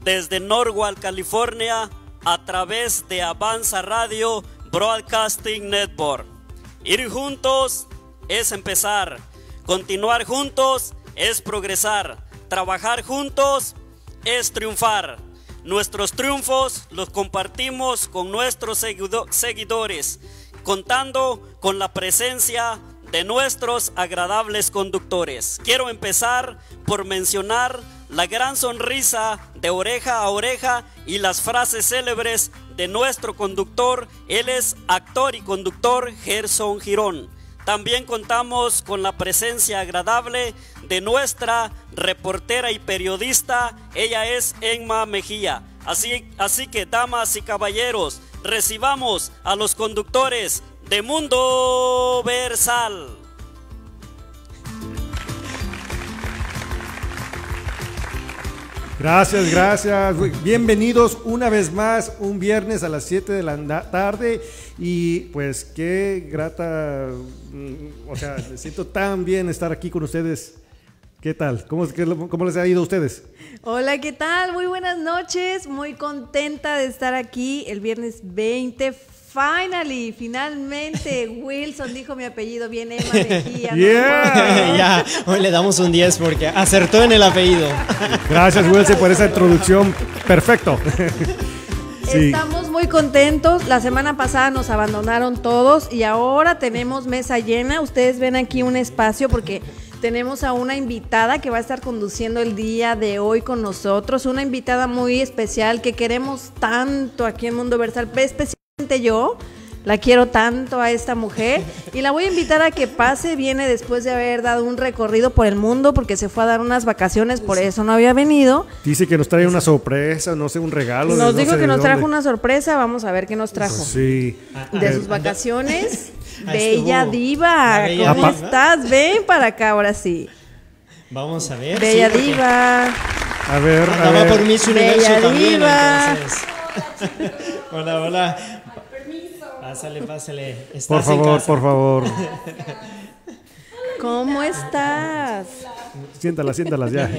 desde Norwalk, California, a través de Avanza Radio Broadcasting Network. Ir juntos es empezar, continuar juntos es progresar, trabajar juntos es triunfar. Nuestros triunfos los compartimos con nuestros seguidores, contando con la presencia de nuestros agradables conductores. Quiero empezar por mencionar la gran sonrisa de oreja a oreja y las frases célebres de nuestro conductor. Él es actor y conductor Gerson Girón. También contamos con la presencia agradable de nuestra reportera y periodista. Ella es Emma Mejía. Así, así que, damas y caballeros, recibamos a los conductores de Mundo Versal. Gracias, gracias. Bienvenidos una vez más, un viernes a las 7 de la tarde. Y pues qué grata, mm, o sea, me siento tan bien estar aquí con ustedes. ¿Qué tal? ¿Cómo, ¿Cómo, les ha ido a ustedes? Hola, ¿qué tal? Muy buenas noches. Muy contenta de estar aquí el viernes 20. Finally, finalmente, Wilson dijo mi apellido bien, Emma Mejía. ya, hoy le damos un 10 porque acertó en el apellido. Gracias, Wilson, por esa introducción. Perfecto. Estamos muy contentos. La semana pasada nos abandonaron todos y ahora tenemos mesa llena. Ustedes ven aquí un espacio porque tenemos a una invitada que va a estar conduciendo el día de hoy con nosotros. Una invitada muy especial que queremos tanto aquí en Mundo Versal, especialmente yo la quiero tanto a esta mujer y la voy a invitar a que pase. Viene después de haber dado un recorrido por el mundo porque se fue a dar unas vacaciones, por eso no había venido. Dice que nos trae una sorpresa, no sé, un regalo. Nos dijo que nos trajo una sorpresa, vamos a ver qué nos trajo. Sí. De sus vacaciones. Bella Diva, ¿cómo estás? Ven para acá ahora sí. Vamos a ver. Bella Diva. A ver, a ver. por Miss Universo Bella también, Diva. hola, hola. Pásale, pásale. por favor, por favor. ¿Cómo estás? Siéntalas, siéntalas ya.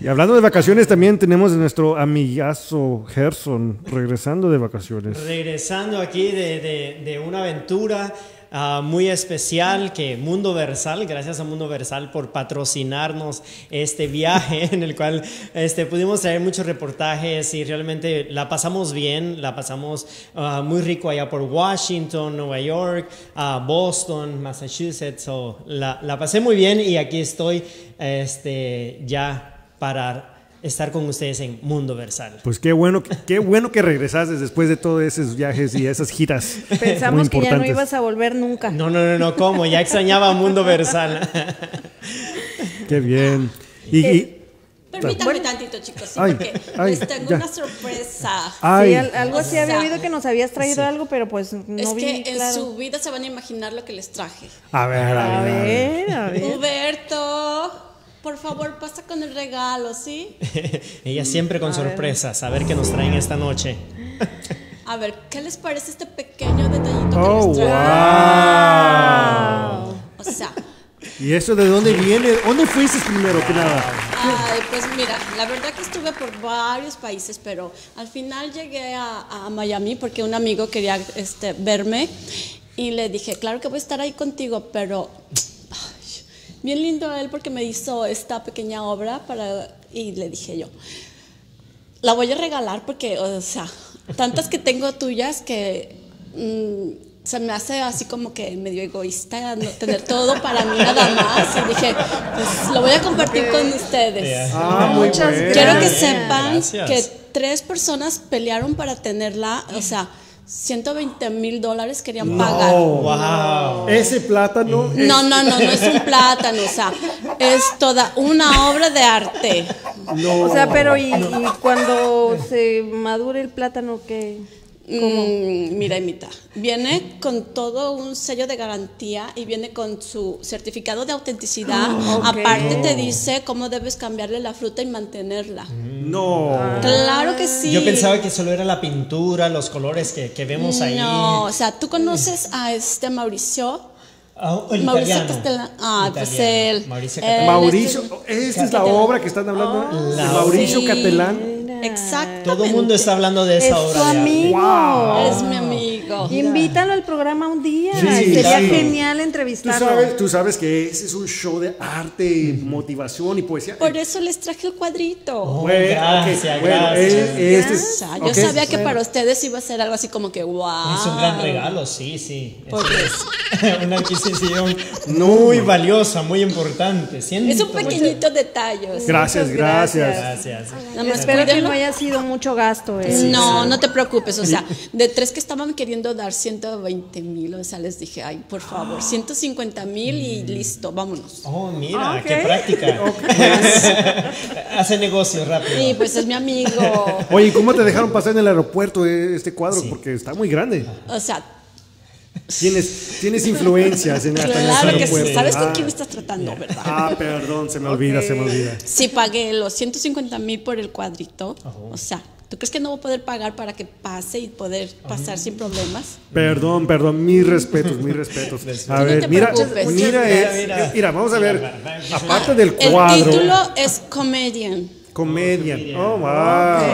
y hablando de vacaciones, también tenemos a nuestro amigazo Gerson regresando de vacaciones. Regresando aquí de, de, de una aventura Ah, muy especial que Mundo Versal, gracias a Mundo Versal por patrocinarnos este viaje en el cual este, pudimos traer muchos reportajes y realmente la pasamos bien, la pasamos ah, muy rico allá por Washington, Nueva York, uh, Boston, Massachusetts, la, la pasé muy bien y aquí estoy este, ya para estar con ustedes en Mundo Versal. Pues qué bueno, qué bueno que regresaste después de todos esos viajes y esas giras. Pensamos que ya no ibas a volver nunca. No, no, no, no, ¿cómo? Ya extrañaba Mundo Versal. qué bien. Y, eh, Permítanme tantito, chicos, porque les tengo una sorpresa. Sí, algo así había oído que nos habías traído algo, pero pues no Es que en su vida se van a imaginar lo que les traje. A ver, a ver. A ver. Huberto. Por favor, pasa con el regalo, ¿sí? Ella siempre con sorpresas, a ver qué nos traen esta noche. A ver, ¿qué les parece este pequeño detallito oh, que les Wow. O sea. ¿Y eso de dónde viene? ¿Dónde fuiste primero que nada? Ay, pues mira, la verdad que estuve por varios países, pero al final llegué a, Miami porque un amigo quería este, verme y le dije, claro que voy a estar ahí contigo, pero bien lindo él porque me hizo esta pequeña obra para, y le dije yo, la voy a regalar porque, o sea, tantas que tengo tuyas que mm, se me hace así como que medio egoísta no tener todo para mí nada más. Y dije, pues lo voy a compartir con ustedes. Ah, muchas gracias. Quiero que sepan que tres personas pelearon para tenerla, o sea, 120 mil dólares querían pagar. Wow. Ese plátano. No, no, no, no es un plátano, o sea, es toda una obra de arte. No. O sea, pero ¿y, y cuando se madure el plátano qué? Mm, mira, imita. Viene con todo un sello de garantía y viene con su certificado de autenticidad. Ah, Aparte te dice cómo debes cambiarle la fruta y mantenerla. No. Claro que sí. Yo pensaba que solo era la pintura, los colores que, vemos ahí. No, o sea, tú conoces a este Mauricio. Ah, el Mauricio. Castellano. Ah, pues él. Mauricio Castellano. Mauricio, es esta es la Catalán. obra que están hablando. La de Mauricio Sí. Catelán. Exactamente. Todo el mundo está hablando de esa Es obra. de arte. amigo. Es mi amigo. Invítalo al programa un día. Sí, Sería sí. genial Tú entrevistarlo. sabes, tú sabes que ese es un show de arte, motivación y poesía. Por eso les traje el cuadrito. Oh, Bueno, gracias, ok, bueno, gracias. eh, este O es- sea, yo ok, sabía que bueno. para ustedes iba a ser algo así como que wow. Es un gran regalo, sí, sí. Es una adquisición muy valiosa, muy importante. Siento es un mucho- pequeñito detalle. o sea. Gracias, gracias. Gracias. Más Espero que no haya sido mucho gasto. eh. No, no te preocupes, o sea, de tres que estaban queriendo dar 120 mil, o sea, les dije, ay, por favor, 150 mil y listo, vámonos. Oh, mira, Ah, qué práctica. Hace negocio rápido. Y pues es mi amigo. Oye, ¿cómo te dejaron pasar en el aeropuerto eh, este cuadro? Porque está muy grande. O sea, Tienes, tienes influencias en, hasta en el claro que aeropuerto. sí. ¿Sabes con Ah. quién estás tratando, verdad? Ah, perdón, se me olvida, se me olvida. Si pagué los 150 mil por el cuadrito, o sea, ¿tú crees que no voy a poder pagar para que pase y poder pasar sin problemas? Perdón, perdón, mis respetos, mis respetos. A No ver, te mira, mira, Mira, eh, mira. mira, vamos a ver. Aparte del El cuadro, título es Comedian. comedia. Oh, wow.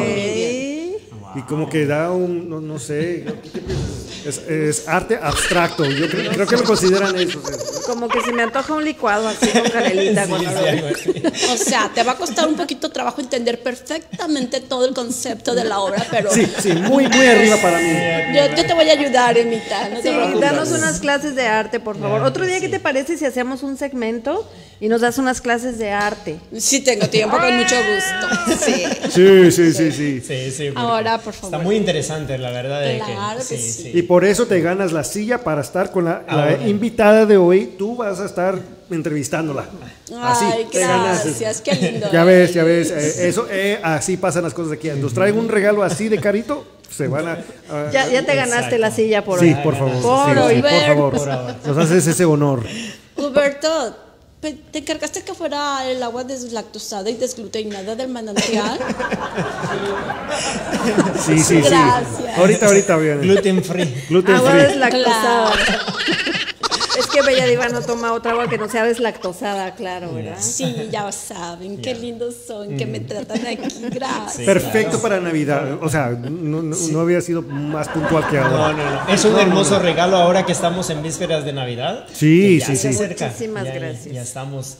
Ok. Y como que da un, no, no sé, es, es arte abstracto. Yo creo, creo que lo consideran eso. o sea, Como que se me antoja un licuado así con canelita. Sí, cuando sí, lo veo. algo así. O sea, te va a costar un poquito trabajo entender perfectamente todo el concepto de la obra, pero Sí, sí, muy, muy arriba para mí. yo, yo te voy a ayudar, Emita, no te Sí, preocupes. danos unas clases de arte, por favor. Otro día, ¿qué te parece si hacemos un segmento y nos das unas clases de arte? Sí tengo tiempo, con mucho gusto. Sí. Sí, sí, sí, sí. Sí, sí. Ahora, por favor. Está muy interesante, la verdad. de Claro que sí. Y por eso te ganas la silla para estar con la, invitada de hoy. Tú vas a estar entrevistándola. Así, Ay, te ganas. gracias, qué lindo. Ya ves, ya ves. eh, eso, eh, así pasan las cosas aquí. Nos traigo un regalo así de carito, se van a. Ya, ya te ganaste la silla por sí, hoy. por favor. Por sí, hoy. sí, por favor. Nos haces ese honor. Huberto, ¿te encargaste que fuera el agua deslactosada y desgluteinada del manantial? Sí, sí, sí. Gracias. Ahorita, ahorita viene. Gluten free. Gluten Agua free. deslactosada. Es que Bella Diva no toma otra agua que no sea deslactosada, claro, ¿verdad? Sí, ya saben, qué lindos son, que me tratan aquí. Gracias. Perfecto para Navidad. O sea, no, no, no había sido más puntual que No, ahora. no, no. Es un hermoso regalo ahora que estamos en vísperas de Navidad. Sí, sí, se sí. acerca. Muchísimas Ya- gracias. Ya estamos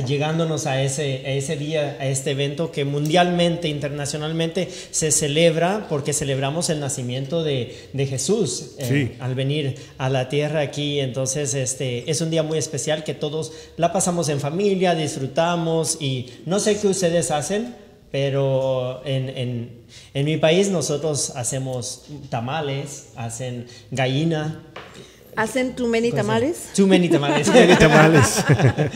llegándonos a ese, a ese día, a este evento que mundialmente, internacionalmente se celebra porque celebramos el nacimiento de, de Jesús eh, Sí. al venir a la tierra aquí. Entonces, este es un día muy especial que todos la pasamos en familia, disfrutamos y no sé qué ustedes hacen, pero en, en, en mi país nosotros hacemos tamales, hacen gallina. ¿Hacen too many tamales? Too many tamales. Tamales.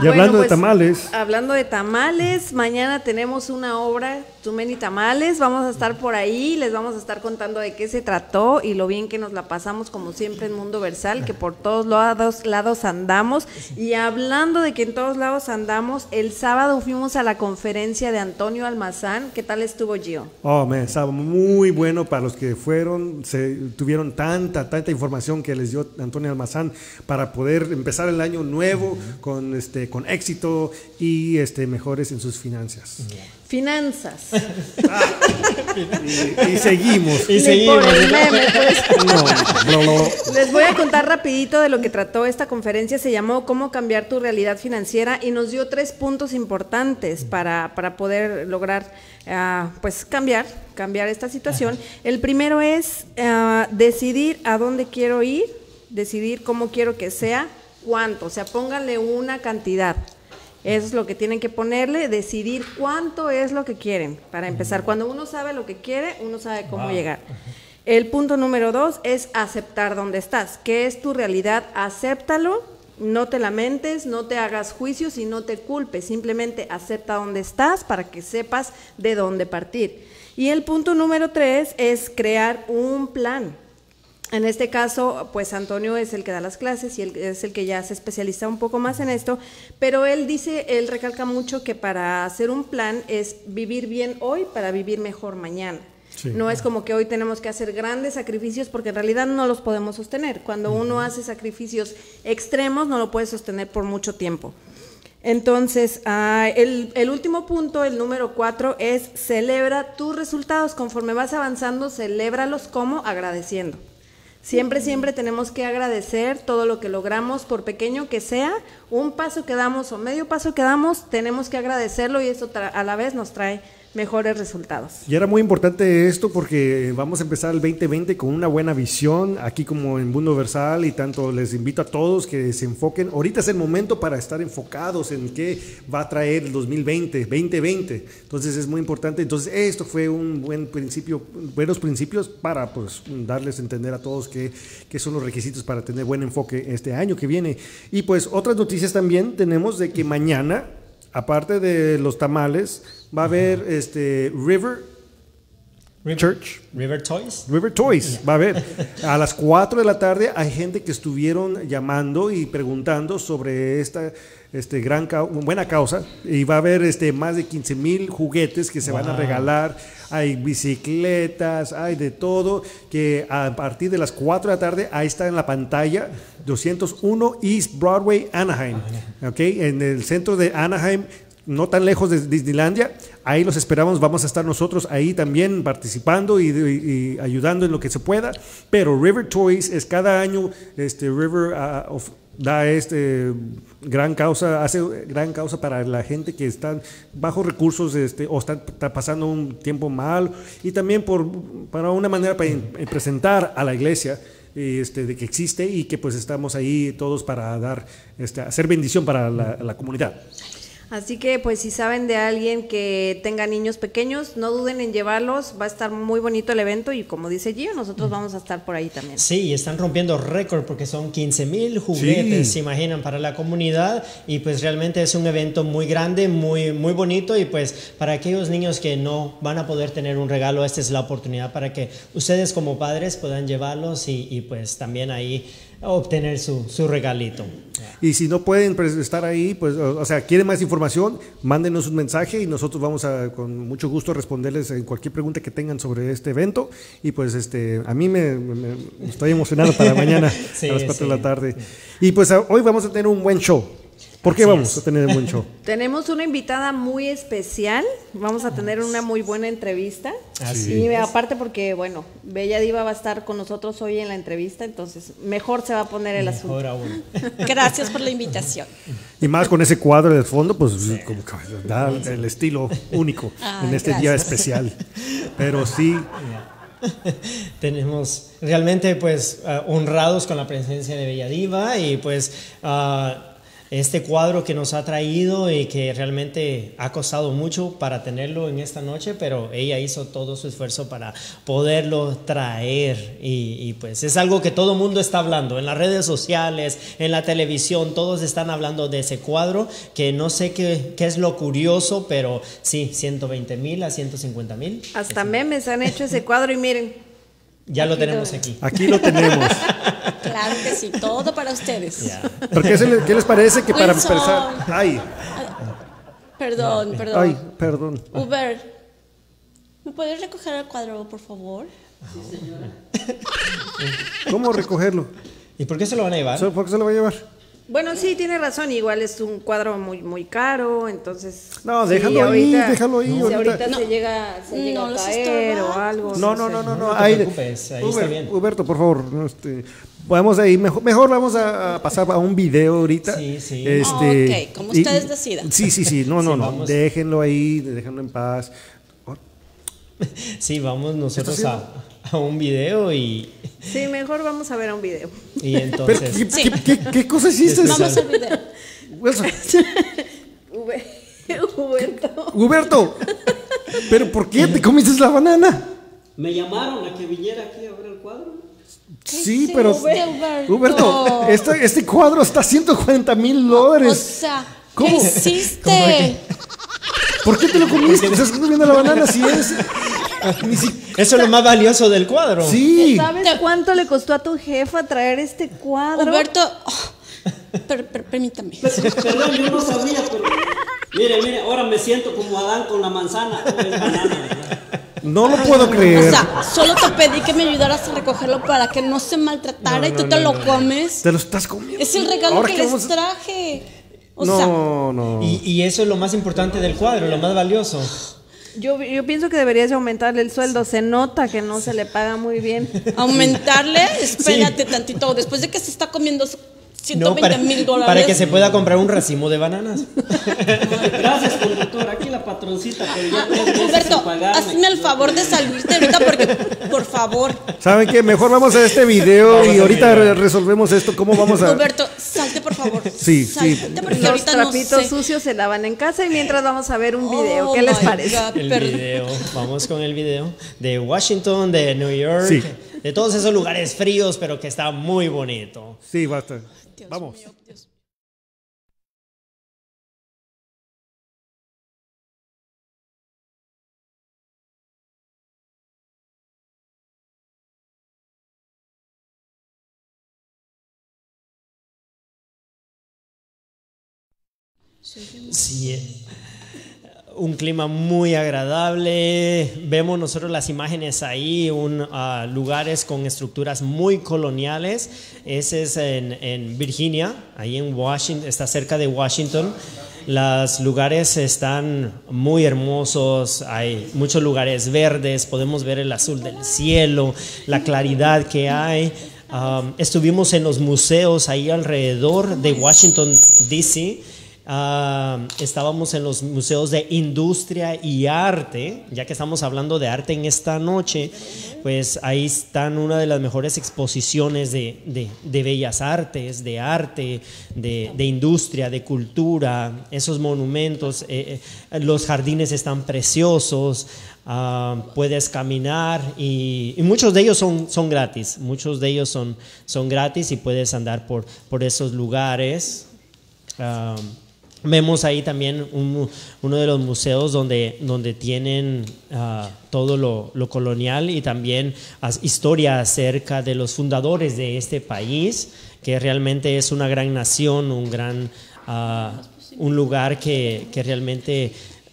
Y Bueno, hablando de pues, tamales, Hablando de tamales, mañana tenemos una obra, Too Many Tamales. Vamos a estar por ahí, les vamos a estar contando de qué se trató y lo bien que nos la pasamos, como siempre, en Mundo Versal, que por todos lados, lados andamos. Y hablando de que en todos lados andamos, el sábado fuimos a la conferencia de Antonio Almazán. ¿Qué tal estuvo, Gio? oh, man, estaba muy bueno para los que fueron, se tuvieron tanta, tanta información que les dio Antonio Almazán para poder empezar el año nuevo con este con éxito y este mejores en sus finanzas. Finanzas. Y, y seguimos. Y Ni seguimos. por el meme, pues. No, no, no. Les voy a contar rapidito de lo que trató esta conferencia. Se llamó Cómo cambiar tu realidad financiera y nos dio tres puntos importantes para, para poder lograr ah, pues cambiar, cambiar esta situación. El primero es ah, decidir a dónde quiero ir, decidir cómo quiero que sea, cuánto. O sea, pónganle una cantidad. Eso es lo que tienen que ponerle, decidir cuánto es lo que quieren para empezar. Cuando uno sabe lo que quiere, uno sabe cómo Wow. llegar. El punto número dos es aceptar dónde estás. ¿Qué es tu realidad? Acéptalo, no te lamentes, no te hagas juicios y no te culpes. Simplemente acepta dónde estás para que sepas de dónde partir. Y el punto número tres es crear un plan. En este caso, pues Antonio es el que da las clases y él es el que ya se especializa un poco más en esto, pero él dice, él recalca mucho que para hacer un plan es vivir bien hoy para vivir mejor mañana. No es como que hoy tenemos que hacer grandes sacrificios porque en realidad no los podemos sostener. Cuando uno hace sacrificios extremos no lo puede sostener por mucho tiempo. Entonces, ah, el, el, último punto, el número cuatro, es celebra tus resultados. Conforme vas avanzando, celébralos como agradeciendo. Siempre, siempre tenemos que agradecer todo lo que logramos, por pequeño que sea, un paso que damos o medio paso que damos, tenemos que agradecerlo y eso a la vez nos trae mejores resultados. Y era muy importante esto porque vamos a empezar el 2020 con una buena visión, aquí como en Mundo Versal y tanto les invito a todos que se enfoquen. Ahorita es el momento para estar enfocados en qué va a traer el 2020, 2020. Entonces es muy importante. Entonces esto fue un buen principio, buenos principios para pues darles a entender a todos qué, qué son los requisitos para tener buen enfoque este año que viene. Y pues otras noticias también tenemos de que mañana, aparte de los tamales, va a haber este River Church. River Toys. River Toys, va a haber. A las 4 de la tarde hay gente que estuvieron llamando y preguntando sobre esta este, gran buena causa y va a haber este, más de 15 mil juguetes que se van a regalar. Hay bicicletas, hay de todo, que a partir de las 4 de la tarde, ahí está en la pantalla, 201 East Broadway, Anaheim. Okay, en el centro de Anaheim no tan lejos de Disneylandia. Ahí los esperamos, vamos a estar nosotros ahí también participando y, ayudando en lo que se pueda. Pero River Toys es cada año, este River uh, da este gran causa, hace gran causa para la gente que están bajo recursos este, o están pasando un tiempo mal y también por, para una manera para presentar a la iglesia. Este, de que existe y que pues estamos ahí todos para dar, este, hacer bendición para la comunidad. Así que pues si saben de alguien que tenga niños pequeños, no duden en llevarlos, va a estar muy bonito el evento y como dice Gio, nosotros vamos a estar por ahí también. Sí, están rompiendo récord porque son 15 mil juguetes, se imaginan, para la comunidad. Y pues realmente es un evento muy grande, muy, muy bonito. Y pues para aquellos niños que no van a poder tener un regalo, esta es la oportunidad para que ustedes como padres puedan llevarlos y, y pues también ahí obtener su, su regalito. Y si no pueden pues, estar ahí, pues, o sea, quieren más información, mándenos un mensaje y nosotros vamos a, con mucho gusto, responderles en cualquier pregunta que tengan sobre este evento. Y pues, este, a mí me, estoy emocionado para mañana a las 4 de la tarde. Y pues, hoy vamos a tener un buen show. ¿Por qué vamos a tener un buen show? Tenemos una invitada muy especial. Vamos a tener una muy buena entrevista. Así y aparte porque, bueno, Bella Diva va a estar con nosotros hoy en la entrevista, entonces mejor se va a poner el mejor Aún. Gracias por la invitación. Y más con ese cuadro de fondo, pues como que da el estilo único en este día especial. Pero sí. Tenemos realmente pues uh, honrados con la presencia de Bella Diva y pues uh, este cuadro que nos ha traído y que realmente ha costado mucho para tenerlo en esta noche, pero ella hizo todo su esfuerzo para poderlo traer y, pues es algo que todo el mundo está hablando en las redes sociales, en la televisión, todos están hablando de ese cuadro que no sé qué, qué es lo curioso, pero sí, 120 mil a 150 mil. Hasta memes han hecho ese cuadro y miren. Ya lo tenemos aquí. Aquí lo tenemos. claro que sí, todo para ustedes. qué, les parece que para empezar... Ay. Perdón, perdón. Ay, perdón. Uber, ¿me puedes recoger el cuadro, por favor? Sí, señora. ¿Cómo recogerlo? ¿Y por qué se lo van a llevar? ¿Por qué se lo va a llevar? Bueno, sí, tiene razón. Igual es un cuadro muy muy caro, entonces. No, déjalo ahí, déjalo ahí. Si ahorita, se llega, se llega a caer o algo. No, no, no, no, no. ahí, está bien. Huberto, por favor, este, Podemos ahí, mejor, mejor vamos a, pasar a un video ahorita. Sí, sí. Este, ok, como ustedes decidan. Sí, sí, sí, no, no, no, déjenlo ahí, déjenlo en paz. Sí, vamos nosotros a, a un video y... Sí, mejor vamos a ver a un video. Y entonces... ¿qué, qué, qué, cosa hiciste? Vamos al video. Huberto. Huberto, ¿pero por qué te comiste la banana? Me llamaron a que viniera aquí a ver el cuadro. Sí, pero... Huberto, Huberto este, este, cuadro está a 140 mil dólares. O sea, ¿Cómo? ¿qué hiciste? ¿Por qué te lo comiste? ¿Estás comiendo la banana si es... Eso es lo más valioso del cuadro. Sí. ¿Sabes cuánto le costó a tu jefa traer este cuadro? Roberto, oh, permítame. Perdón, yo no sabía, pero. Mire, mire, ahora me siento como Adán con la manzana. Banana, No, lo puedo creer. O sea, solo te pedí que me ayudaras a recogerlo para que no se maltratara y tú te lo comes. Te lo estás comiendo. Es el regalo Ahora que les traje. O no, sea, no. Y, y eso es lo más importante del cuadro, lo más valioso. Yo, yo pienso que deberías de aumentarle el sueldo. Se nota que no se le paga muy bien. aumentarle, espérate tantito. Después de que se está comiendo No, 120 para, mil dólares. para que se pueda comprar un racimo de bananas. Gracias, conductor. Aquí la patroncita, ya Roberto, pagarme. hazme el favor de salirte ahorita porque, por favor. ¿Saben qué? Mejor vamos a este video y ahorita re- resolvemos esto. ¿Cómo vamos a...? Roberto, salte por favor. Sí, sí. Salte porque Los ahorita no trapitos sé. sucios se lavan en casa y mientras vamos a ver un video. Oh ¿Qué les my parece? God, El video, vamos con el video de Washington, de New York, Sí. de todos esos lugares fríos, pero que está muy bonito. Sí, basta. Dios Vamos. mío, Dios. Sí, eh, un clima muy agradable. Vemos nosotros las imágenes ahí, un, ah, lugares con estructuras muy coloniales. Ese es en, en Virginia, ahí en Washington, está cerca de Washington. Los lugares están muy hermosos, hay muchos lugares verdes, podemos ver el azul del cielo, la claridad que hay. Um, estuvimos en los museos ahí alrededor de Washington, D.C. Ah, estábamos en los museos de industria y arte, ya que estamos hablando de arte en esta noche, pues ahí están una de las mejores exposiciones de, de- bellas artes, de arte, de, de industria, de cultura, esos monumentos, eh, eh, los jardines están preciosos, ah, puedes caminar y, y muchos de ellos son, son gratis, muchos de ellos son, son gratis y puedes andar por, por esos lugares. Ah, vemos ahí también un uno de los museos donde, donde tienen ah, todo lo, lo colonial y también historia acerca de los fundadores de este país, que realmente es una gran nación, un gran ah, un lugar que, que realmente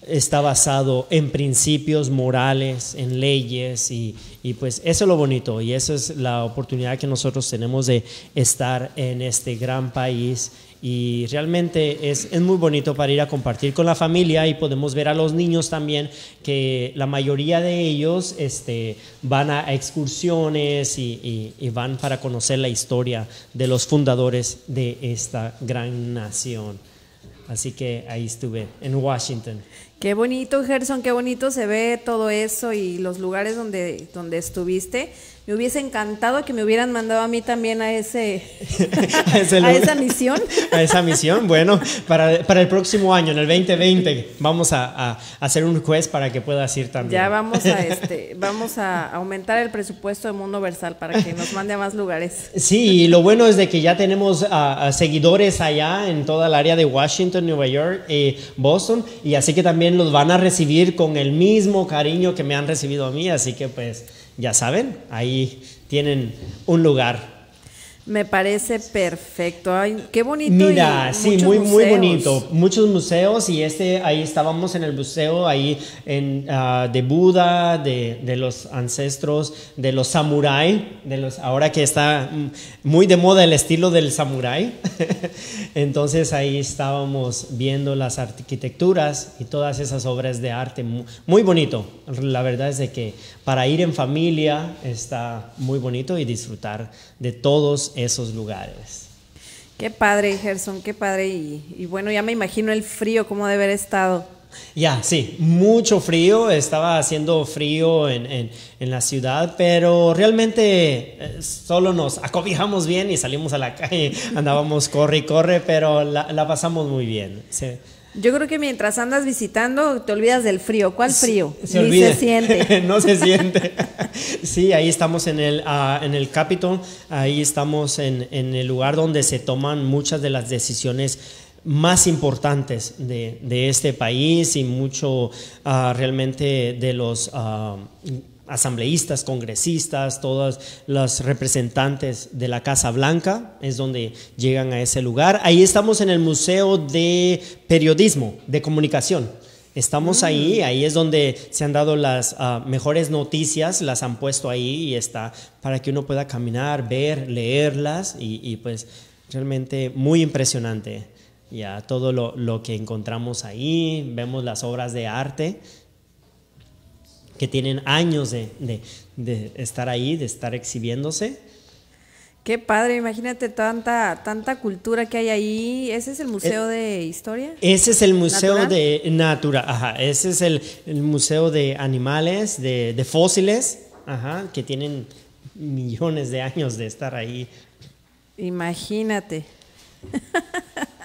está basado en principios morales, en leyes y, y pues eso es lo bonito y eso es la oportunidad que nosotros tenemos de estar en este gran país y realmente es, es muy bonito para ir a compartir con la familia y podemos ver a los niños también que la mayoría de ellos este, van a excursiones y- y van para conocer la historia de los fundadores de esta gran nación. Así que ahí estuve, en Washington. Qué bonito, Gerson, qué bonito se ve todo eso y los lugares donde, donde estuviste. Me hubiese encantado que me hubieran mandado a mí también a ese Ese a esa misión. a esa misión. Bueno, para, para el próximo año, en el 2020, vamos a, a hacer un juez para que puedas ir también. Ya vamos a este, vamos a aumentar el presupuesto de Mundo Versal para que nos mande a más lugares. Sí, y lo bueno es de que ya tenemos ah, seguidores allá en toda el área de Washington, Nueva York, eh, Boston, y así que también los van a recibir con el mismo cariño que me han recibido a mí, así que pues ya saben, ahí tienen un lugar. Me parece perfecto. Ay, qué bonito. Mira, y sí, muy, muy museos. bonito. Muchos museos y este, ahí estábamos en el museo, ahí en, ah, de Buda, de, de los ancestros, de los samurái, de los, ahora que está mm, muy de moda el estilo del samurái. Entonces ahí estábamos viendo las arquitecturas y todas esas obras de arte. mu- Muy bonito. La verdad es de que para ir en familia está muy bonito y disfrutar de todos esos lugares. Qué padre, Gerson, qué padre. Y, y bueno, ya me imagino el frío, cómo debe haber estado. Ya, sí, mucho frío, estaba haciendo frío en, en- en la ciudad, pero realmente eh, solo nos acobijamos bien y salimos a la calle, andábamos corre y corre, pero la, la pasamos muy bien. sí. Yo creo que mientras andas visitando te olvidas del frío. ¿Cuál frío? Se Ni olvida. se siente. no se siente. sí, ahí estamos en el, ah, en el Capitol, ahí estamos en, en el lugar donde se toman muchas de las decisiones más importantes de, de este país y mucho ah, realmente de los ah, asambleístas, congresistas, todos los representantes de la Casa Blanca, es donde llegan a ese lugar. Ahí estamos en el Museo de Periodismo, de Comunicación. Estamos ahí, ahí es donde se han dado las ah, mejores noticias, las han puesto ahí y está para que uno pueda caminar, ver, leerlas y, pues realmente muy impresionante. Ya todo lo, que encontramos ahí, vemos las obras de arte que tienen años de, de estar ahí, de estar exhibiéndose Qué padre, imagínate tanta, tanta cultura que hay ahí. ¿Ese es el Museo de Historia? Ese es el Museo de Natura, ajá. Ese es el, Museo de Animales, de, fósiles, ajá, que tienen millones de años de estar ahí. Imagínate.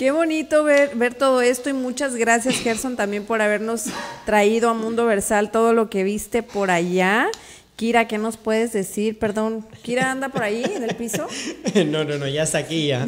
Qué bonito ver, ver todo esto y muchas gracias Gerson también por habernos traído a Mundo Versal todo lo que viste por allá Kira, ¿qué nos puedes decir? Perdón, Kira anda por ahí en el piso. No, no, no, ya está aquí ya.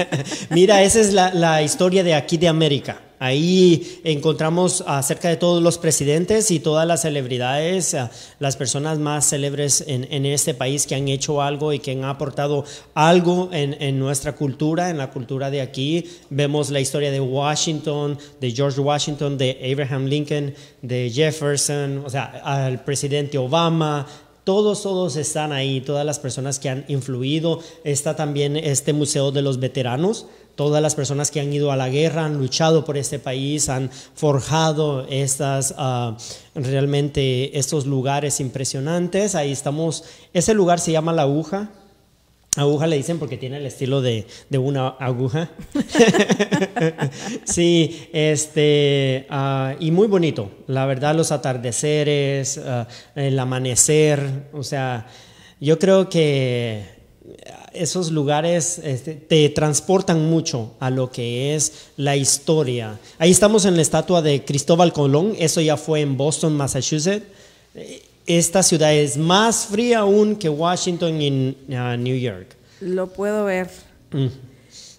Mira, esa es la, historia de aquí de América. Ahí encontramos acerca de todos los presidentes y todas las celebridades, las personas más célebres en, este país que han hecho algo y que han aportado algo en, en, nuestra cultura, en la cultura de aquí. Vemos la historia de Washington, de George Washington, de Abraham Lincoln, de Jefferson, o sea, al presidente Obama, todos, todos están ahí, todas las personas que han influido. Está también este Museo de los Veteranos, todas las personas que han ido a la guerra, han luchado por este país, han forjado estas, ah, realmente estos lugares impresionantes. Ahí estamos, ese lugar se llama La Aguja, Aguja le dicen porque tiene el estilo de, una aguja. sí, este, ah, y muy bonito. La verdad, los atardeceres, ah, el amanecer, o sea, yo creo que esos lugares este, te transportan mucho a lo que es la historia. Ahí estamos en la estatua de Cristóbal Colón, eso ya fue en Boston, Massachusetts esta ciudad es más fría aún que Washington y uh, New York. Lo puedo ver. Mm.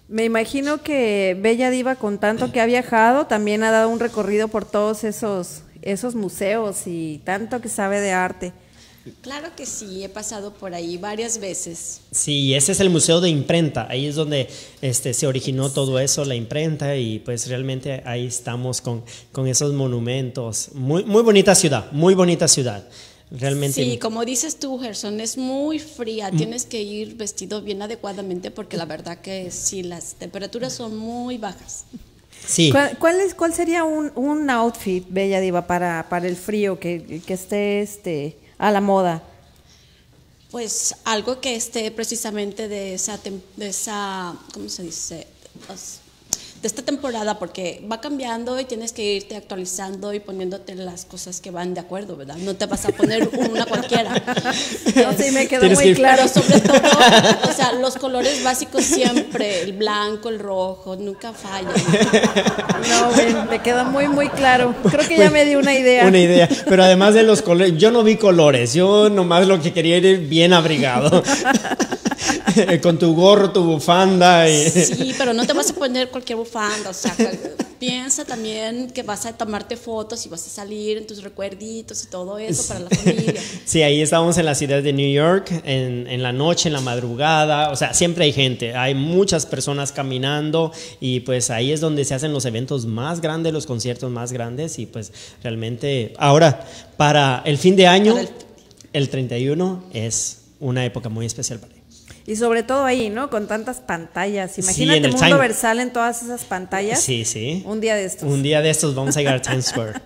Me imagino que Bella Diva, con tanto que ha viajado, también ha dado un recorrido por todos esos, esos museos y tanto que sabe de arte. Claro que sí, he pasado por ahí varias veces. Sí, ese es el Museo de Imprenta, ahí es donde este, se originó todo eso, la imprenta, y pues realmente ahí estamos con, con esos monumentos. Muy, muy bonita ciudad, muy bonita ciudad. Realmente. Sí, como dices tú, Gerson, es muy fría. Tienes que ir vestido bien adecuadamente porque la verdad que sí, las temperaturas son muy bajas. Sí. ¿Cuál, es, cuál sería un, un, outfit, Bella Diva, para, para el frío que, que esté este, a la moda? Pues algo que esté precisamente de esa, de esa ¿cómo se dice? De esta temporada porque va cambiando y tienes que irte actualizando y poniéndote las cosas que van de acuerdo, ¿verdad? No te vas a poner una cualquiera. No, sí, me quedó muy claro. Sobre todo, o sea, los colores básicos siempre, el blanco, el rojo, nunca fallan. No, me quedó muy, muy claro. Creo que ya me di una idea. Una idea, pero además de los colores, yo no vi colores, yo nomás lo que quería era ir bien abrigado. con tu gorro, tu bufanda. Y... Sí, pero no te vas a poner cualquier bufanda, o sea, piensa también que vas a tomarte fotos y vas a salir en tus recuerditos y todo eso para la familia. Sí, ahí estábamos en la ciudad de New York, en, en la noche, en la madrugada, o sea, siempre hay gente, hay muchas personas caminando y pues ahí es donde se hacen los eventos más grandes, los conciertos más grandes y pues realmente ahora para el fin de año, el... el 31 es una época muy especial para y sobre todo ahí, ¿no? Con tantas pantallas. Imagínate el mundo versal en todas esas pantallas. Sí, sí. Un día de estos. Un día de estos vamos a llegar a Times Square.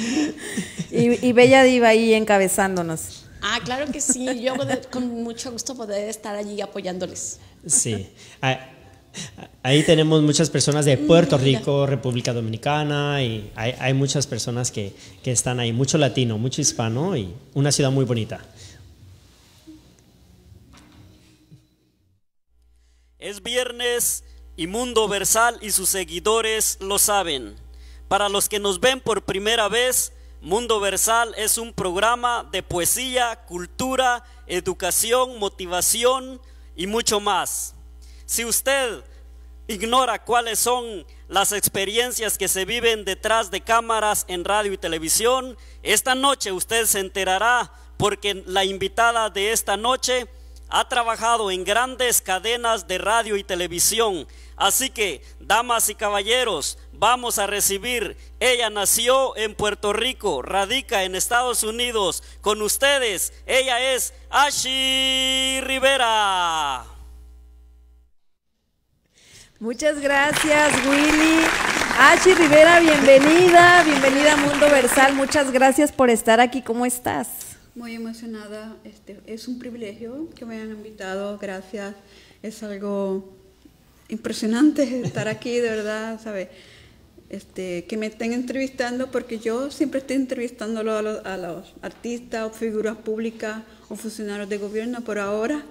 y, Bella Diva ahí encabezándonos. Ah, claro que sí. Yo con mucho gusto poder estar allí apoyándoles. Sí. Ahí tenemos muchas personas de Puerto Rico, República Dominicana, y hay, hay muchas personas que, que, están ahí, mucho latino, mucho hispano, y una ciudad muy bonita. Es viernes y Mundo Versal y sus seguidores lo saben. Para los que nos ven por primera vez, Mundo Versal es un programa de poesía, cultura, educación, motivación y mucho más. Si usted ignora cuáles son las experiencias que se viven detrás de cámaras en radio y televisión, esta noche usted se enterará porque la invitada de esta noche ha trabajado en grandes cadenas de radio y televisión, Así que, damas y caballeros, vamos a recibir. Ella nació en Puerto Rico, radica en Estados Unidos. Con ustedes, ella es Ashi Rivera. Muchas gracias, Willy. Ashi Rivera, bienvenida, bienvenida a Mundo Versal. Muchas gracias por estar aquí. ¿Cómo estás? Muy emocionada. Este, es un privilegio que me hayan invitado. Gracias. Es algo impresionante estar aquí, de verdad, ¿sabe? Este, que me estén entrevistando, porque yo siempre estoy entrevistando a los, a los artistas o figuras públicas o funcionarios de gobierno, por ahora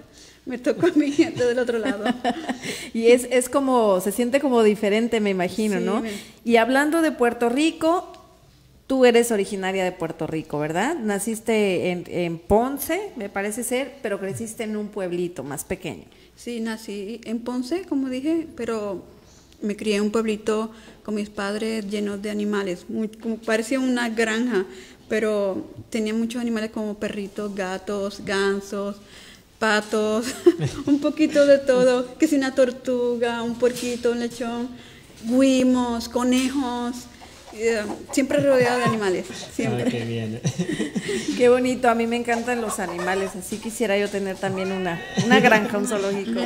me tocó a mi gente del otro lado. y es, es como, se siente como diferente, me imagino, ¿no? Y hablando de Puerto Rico, tú eres originaria de Puerto Rico, ¿verdad? Naciste en, Ponce, me parece ser, pero creciste en un pueblito más pequeño. Sí, nací en Ponce, como dije, pero me crié en un pueblito con mis padres llenos de animales, parecía una granja, pero tenía muchos animales como perritos, gatos, gansos, patos, un poquito de todo, que si una tortuga, un puerquito, un lechón, guimos, conejos, siempre rodeado de animales, siempre. qué bien. qué bonito, a mí me encantan los animales, así quisiera yo tener también una, una granja, un zoológico.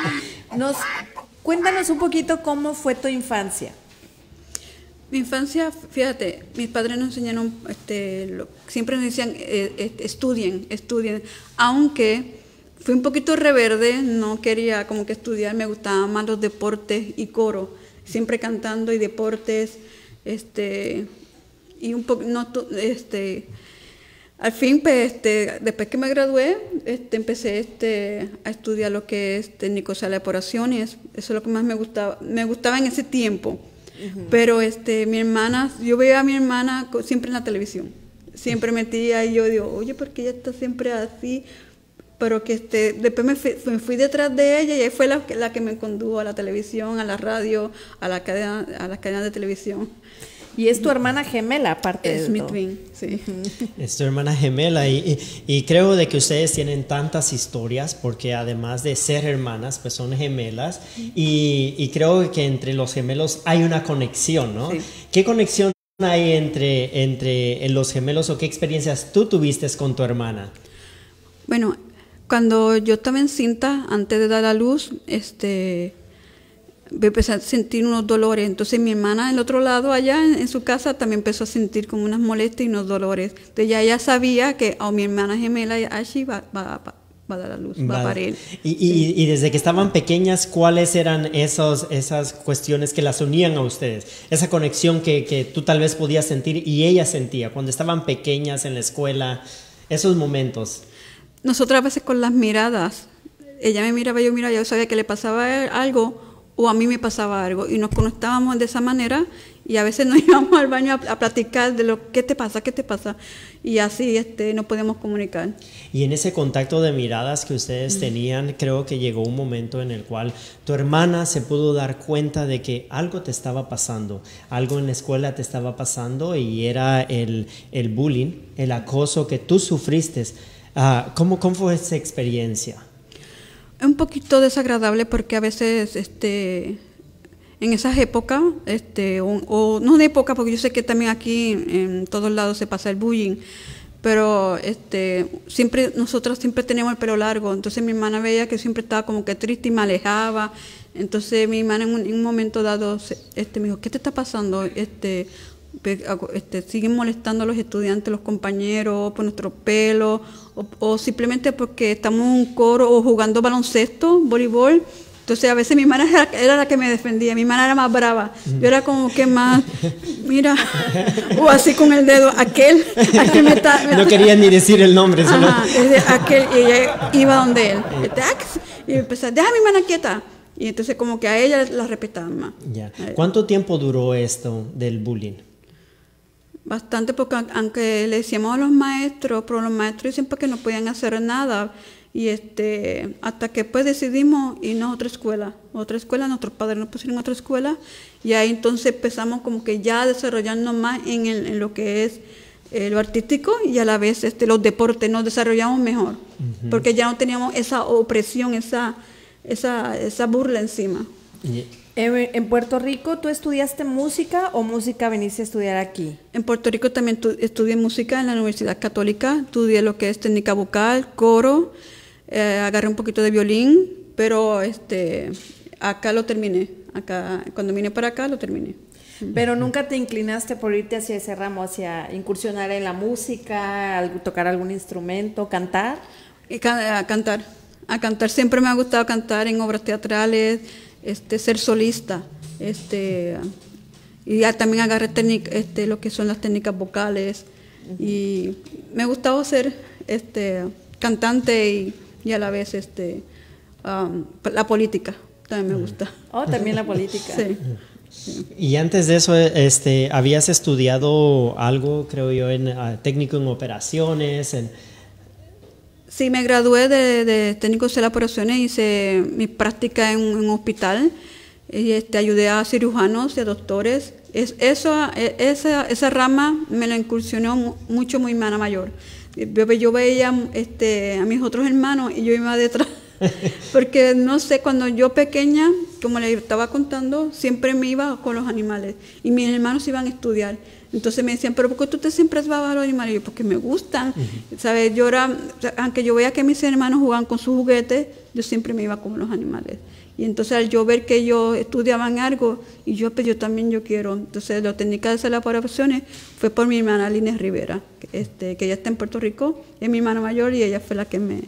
Nos, cuéntanos un poquito cómo fue tu infancia. Mi infancia, fíjate, mis padres nos enseñaron, este, siempre nos decían, eh, estudien, estudien, aunque Fui un poquito reverde, no quería como que estudiar, me gustaban más los deportes y coro, siempre cantando y deportes, este, y un poco, no, este, al fin, pues, este, después que me gradué, este, empecé este, a estudiar lo que es técnico de elaboraciones, eso es lo que más me gustaba, me gustaba en ese tiempo. Pero este, mi hermana, yo veía a mi hermana siempre en la televisión, siempre metía y yo digo, oye, ¿por qué ella está siempre así? Pero que este, después me fui, detrás de ella y ahí fue la, la, que me condujo a la televisión, a la radio, a la cadena, a la cadena de televisión. Y es tu hermana gemela, aparte es de mi twin, sí. Es tu hermana gemela y, y, creo de que ustedes tienen tantas historias porque además de ser hermanas, pues son gemelas y, y creo que entre los gemelos hay una conexión, ¿no? ¿Qué conexión hay entre, entre los gemelos o qué experiencias tú tuviste con tu hermana? Bueno, cuando yo estaba encinta, antes de dar a luz, este, empecé a sentir unos dolores. Entonces mi hermana, el otro lado, allá en, su casa, también empezó a sentir como unas molestias y unos dolores. Entonces ya ella sabía que a mi hermana gemela, Ashi, va, va, va, a dar a luz, va a parir. Y, y, y, desde que estaban pequeñas, ¿cuáles eran esos, esas cuestiones que las unían a ustedes? Esa conexión que, que tú tal vez podías sentir y ella sentía cuando estaban pequeñas en la escuela, esos momentos nosotras a veces con las miradas, ella me miraba, yo miraba, yo sabía que le pasaba algo o a mí me pasaba algo. Y nos conectábamos de esa manera y a veces nos íbamos al baño a, platicar de lo que te pasa, qué te pasa y así este, nos podíamos comunicar. Y en ese contacto de miradas que ustedes tenían, creo que llegó un momento en el cual tu hermana se pudo dar cuenta de que algo te estaba pasando, algo en la escuela te estaba pasando y era el, el bullying, el acoso que tú sufriste Ah, ¿cómo, ¿Cómo fue esa experiencia? Un poquito desagradable porque a veces este, en esas épocas, este, o, no de época, porque yo sé que también aquí en todos lados se pasa el bullying, pero este, siempre, nosotros siempre teníamos el pelo largo, entonces mi hermana veía que siempre estaba como que triste y me alejaba, entonces mi hermana en un, momento dado este, me dijo, ¿qué te está pasando? Este, este, siguen molestando a los estudiantes, los compañeros, por nuestro pelo, o, simplemente porque estamos en un coro o jugando baloncesto, voleibol. Entonces a veces mi hermana era, la que me defendía, mi hermana era más brava. Yo era como que más, mira, o así con el dedo, aquel, aquel me está... no quería ni decir el nombre. Solo... aquel, y ella iba donde él. Y empezó, deja a mi hermana quieta. Y entonces como que a ella la respetaban más. ¿Cuánto tiempo duró esto del bullying? Bastante, porque aunque le decíamos a los maestros, pero los maestros siempre que no podían hacer nada. Y este, hasta que pues decidimos irnos a otra escuela, otra escuela, nuestros padres nos pusieron a otra escuela, y ahí entonces empezamos como que ya a desarrollarnos más en, en lo que es eh, lo artístico y a la vez este, los deportes, nos desarrollamos mejor, porque ya no teníamos esa opresión, esa, esa, esa burla encima. En Puerto Rico, ¿tú estudiaste música o música veniste a estudiar aquí? En Puerto Rico también estudié música en la Universidad Católica, estudié lo que es técnica vocal, coro, eh, agarré un poquito de violín, pero este, acá lo terminé, acá, cuando vine para acá lo terminé. Pero nunca te inclinaste por irte hacia ese ramo, hacia incursionar en la música, tocar algún instrumento, cantar. A cantar, a cantar. Siempre me ha gustado cantar en obras teatrales, este, ser solista, este, y también agarré este, lo que son las técnicas vocales. Y me ha gustado ser este, cantante y, y a la vez este, um, la política. También me gusta. Oh, también la política. sí. Y antes de eso, este, habías estudiado algo, creo yo, en ah, técnico en operaciones. En... Sí, me gradué de, técnico de operaciones, hice mi práctica en un hospital y este, ayudé a cirujanos y a doctores. Es, eso, e, esa, esa rama me la incursionó mucho mi hermana mayor. Yo, yo veía este, a mis otros hermanos y yo iba detrás Porque no sé, cuando yo pequeña, como le estaba contando, siempre me iba con los animales y mis hermanos iban a estudiar. Entonces me decían, pero ¿por qué tú te siempre vas a los animales? Y yo, porque me gustan. ¿Sabes? Yo era, aunque yo veía que mis hermanos jugaban con sus juguetes, yo siempre me iba con los animales. Y entonces al yo ver que ellos estudiaban algo, y yo, pues yo también yo quiero. Entonces la técnica de hacer las operaciones fue por mi hermana Línez Rivera, este, que ella está en Puerto Rico, es mi hermana mayor y ella fue la que me,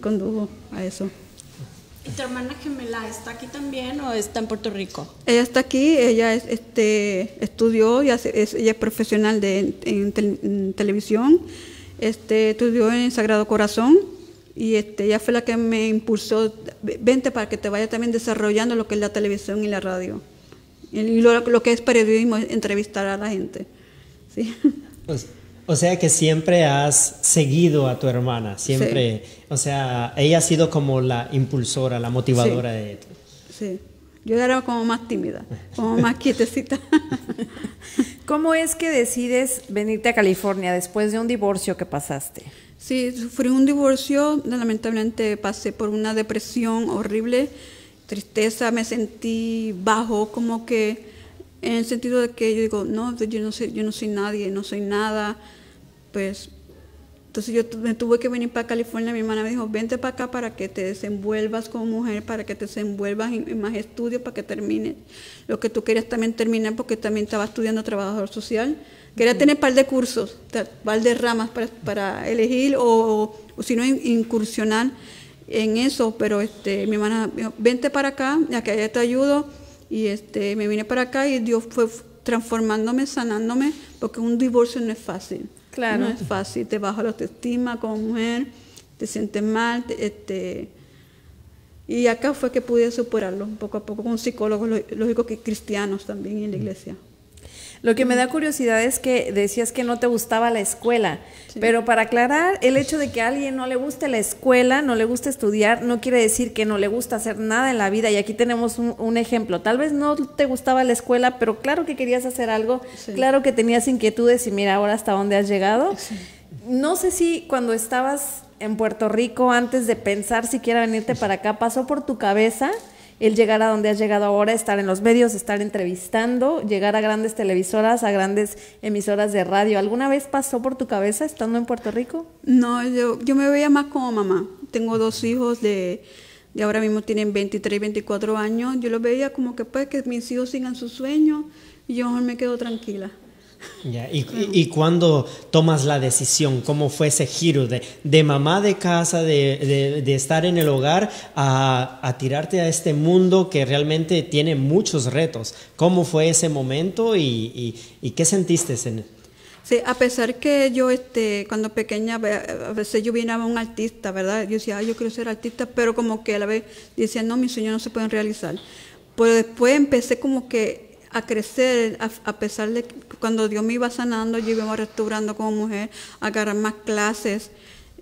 condujo a eso. ¿Y tu hermana gemela está aquí también o está en Puerto Rico? Ella está aquí, ella este, estudió, y es, ella es profesional de, en, televisión, este, estudió en Sagrado Corazón y este, ella fue la que me impulsó, vente para que te vaya también desarrollando lo que es la televisión y la radio. Y lo, lo que es periodismo, entrevistar a la gente. ¿sí? Pues, o sea que siempre has seguido a tu hermana, siempre, o sea, ella ha sido como la impulsora, la motivadora de esto. Sí, yo era como más tímida, como más quietecita. ¿Cómo es que decides venirte a California después de un divorcio que pasaste? Sí, sufrí un divorcio, lamentablemente pasé por una depresión horrible, tristeza, me sentí bajo, como que en el sentido de que yo digo, no, yo no sé, yo no soy nadie, no soy nada, pues entonces yo me tuve que venir para California, mi hermana me dijo, vente para acá para que te desenvuelvas como mujer, para que te desenvuelvas en, más estudios, para que termines lo que tú querías también terminar, porque también estaba estudiando trabajador social. Quería tener un par de cursos, un par de ramas para, elegir o, si no incursionar en eso, pero este, mi hermana me dijo, vente para acá, ya que allá te ayudo, y este, me vine para acá y Dios fue transformándome, sanándome, porque un divorcio no es fácil. Claro. No es fácil, te baja la autoestima como mujer, te sientes mal, este, y acá fue que pude superarlo poco a poco con psicólogos, lógico que cristianos también en la iglesia. Lo que me da curiosidad es que decías que no te gustaba la escuela, pero para aclarar, el hecho de que a alguien no le guste la escuela, no le gusta estudiar, no quiere decir que no le gusta hacer nada en la vida. Y aquí tenemos un, ejemplo. Tal vez no te gustaba la escuela, pero claro que querías hacer algo, claro que tenías inquietudes y mira ahora hasta dónde has llegado. No sé si cuando estabas en Puerto Rico, antes de pensar siquiera venirte para acá, pasó por tu cabeza el llegar a donde has llegado ahora, estar en los medios, estar entrevistando, llegar a grandes televisoras, a grandes emisoras de radio. ¿Alguna vez pasó por tu cabeza estando en Puerto Rico? No, yo, yo me veía más como mamá. Tengo dos hijos de, de ahora mismo tienen 23 y 24 años. Yo los veía como que pues que mis hijos sigan sus sueños y yo me quedo tranquila. ¿Y, y, cuando tomas la decisión? ¿Cómo fue ese giro de, de mamá de casa, de, de, estar en el hogar, a, a, tirarte a este mundo que realmente tiene muchos retos? ¿Cómo fue ese momento y, y qué sentiste en Sí, a pesar que yo, este, cuando pequeña, a veces yo a un artista, ¿verdad? Yo decía, yo quiero ser artista, pero como que a la vez decía, no, mis sueños no se pueden realizar. Pero después empecé como que a crecer, a, pesar de que cuando Dios me iba sanando, yo iba restaurando como mujer, a agarrar más clases.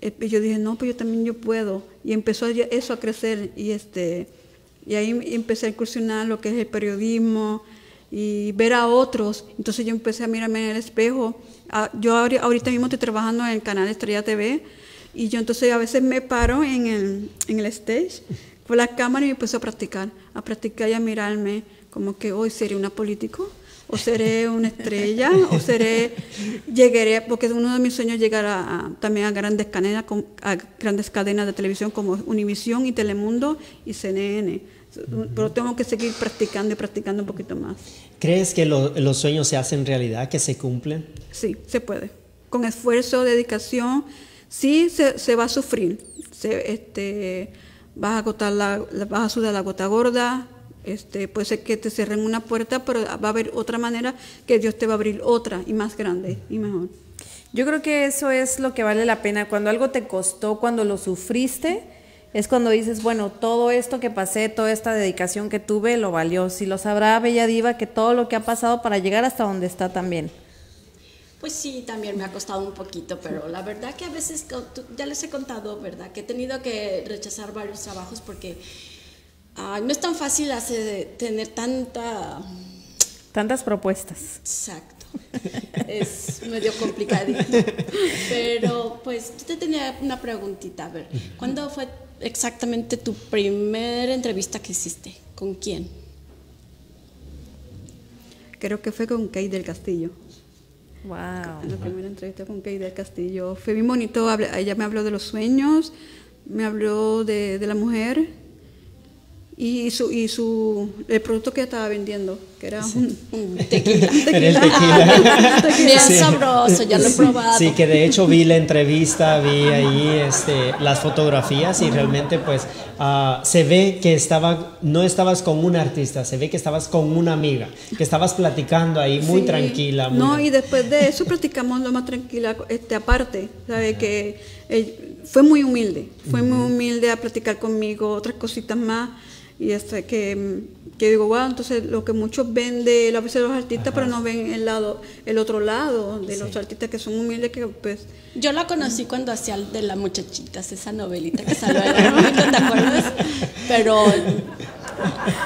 Eh, y yo dije, no, pues yo también yo puedo. Y empezó eso a crecer y, este, y ahí empecé a incursionar lo que es el periodismo y ver a otros. Entonces yo empecé a mirarme en el espejo. Ah, yo ahorita mismo estoy trabajando en el canal Estrella TV y yo entonces a veces me paro en el, en el stage fue la cámara y me puse a practicar, a practicar y a mirarme como que hoy seré una político, o seré una estrella, o seré, llegaré, porque uno de mis sueños llegar a, también a grandes, cadenas, a grandes cadenas de televisión como Univisión y Telemundo y CNN. Pero tengo que seguir practicando y practicando un poquito más. ¿Crees que los sueños se hacen realidad, que se cumplen? Sí, se puede. Con esfuerzo, dedicación, sí se, se va a sufrir. Se, este, vas a agotar la, vas a sudar la gota gorda, este, puede ser que te cierren una puerta, pero va a haber otra manera que Dios te va a abrir otra y más grande y mejor. Yo creo que eso es lo que vale la pena. Cuando algo te costó, cuando lo sufriste, es cuando dices, bueno, todo esto que pasé, toda esta dedicación que tuve, lo valió. Si lo sabrá Bella Diva, que todo lo que ha pasado para llegar hasta donde está también. Pues sí, también me ha costado un poquito, pero la verdad que a veces, ya les he contado, ¿verdad? Que he tenido que rechazar varios trabajos porque no es tan fácil hacer, tener tanta... Tantas propuestas. Exacto. es medio complicadito. Pero pues yo te tenía una preguntita, a ver, ¿cuándo fue exactamente tu primera entrevista que hiciste? ¿Con quién? Creo que fue con Kate del Castillo. Wow. La primera entrevista con Kay del Castillo. Fue bien bonito. Ella me habló de los sueños, me habló de, de la mujer y su, y su el producto que estaba vendiendo, que era un, tequila. tequila. Bien sabroso, ya lo he probado. Sí, que de hecho vi la entrevista, vi ahí este, las fotografías y realmente pues uh, se ve que estaba, no estabas con un artista, se ve que estabas con una amiga, que estabas platicando ahí muy tranquila. no, y después de eso platicamos lo más tranquila, este, aparte, ¿sabe? Que eh, fue muy humilde, fue muy humilde a platicar conmigo, otras cositas más y hasta que, que, digo, wow, entonces lo que muchos ven de a veces los artistas, pero no ven el lado, el otro lado de los artistas que son humildes que pues yo la conocí cuando hacía el de la muchachitas, esa novelita que salió en ¿te acuerdas? Pero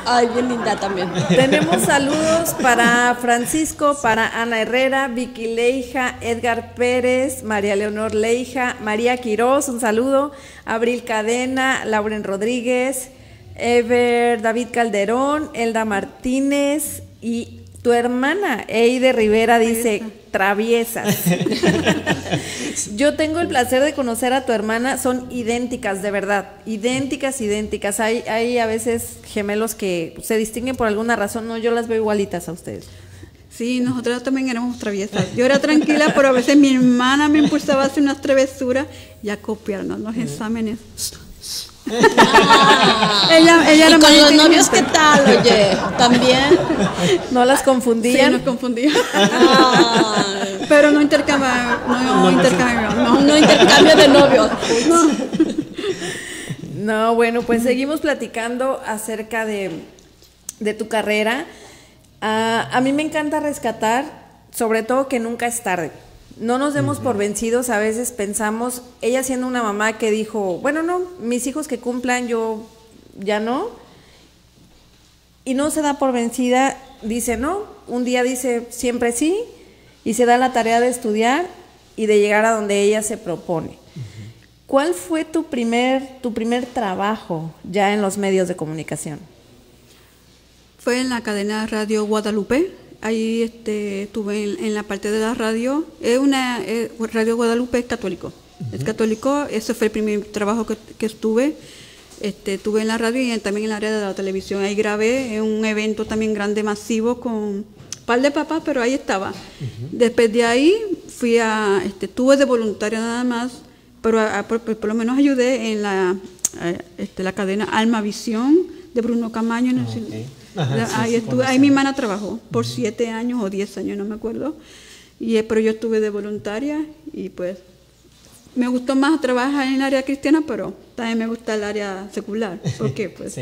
Ay, bien linda también. Tenemos saludos para Francisco, para Ana Herrera, Vicky Leija, Edgar Pérez, María Leonor Leija, María Quiroz, un saludo, Abril Cadena, Lauren Rodríguez, Ever, David Calderón, Elda Martínez y tu hermana, Eide Rivera, dice, traviesas. Yo tengo el placer de conocer a tu hermana, son idénticas, de verdad, idénticas, idénticas. Hay, hay a veces gemelos que se distinguen por alguna razón, no, yo las veo igualitas a ustedes. Sí, nosotros también éramos traviesas. Yo era tranquila, pero a veces mi hermana me impulsaba a hacer unas travesuras y a copiarnos los exámenes. Ah. ella, ella con los novios qué tal, oye? ¿También? ¿No las confundían? Sí, nos confundían. Pero no intercambio, no, no, intercambio, no. no intercambio de novios. No. bueno, pues seguimos platicando acerca de, de tu carrera. Ah, a mí me encanta rescatar, sobre todo que nunca es tarde no nos demos por vencidos, a veces pensamos, ella siendo una mamá que dijo, bueno, no, mis hijos que cumplan, yo ya no, y no se da por vencida, dice no, un día dice siempre sí, y se da la tarea de estudiar y de llegar a donde ella se propone. ¿Cuál fue tu primer, tu primer trabajo ya en los medios de comunicación? Fue en la cadena Radio Guadalupe, ahí este, estuve en, la parte de la radio. Es una Radio Guadalupe es católico. Es católico, ese fue el primer trabajo que, estuve. Este, estuve en la radio y también en el área de la televisión. Ahí grabé en un evento también grande, masivo, con un par de papás, pero ahí estaba. Después de ahí fui a, este, estuve de voluntaria nada más, pero por, lo menos ayudé en la, este, la cadena Alma Visión de Bruno Camaño. En ahí, estuve, ahí mi hermana trabajó por siete años o diez años, no me acuerdo. Y, eh, pero yo estuve de voluntaria y pues me gustó más trabajar en el área cristiana, pero también me gusta el área secular. porque Pues,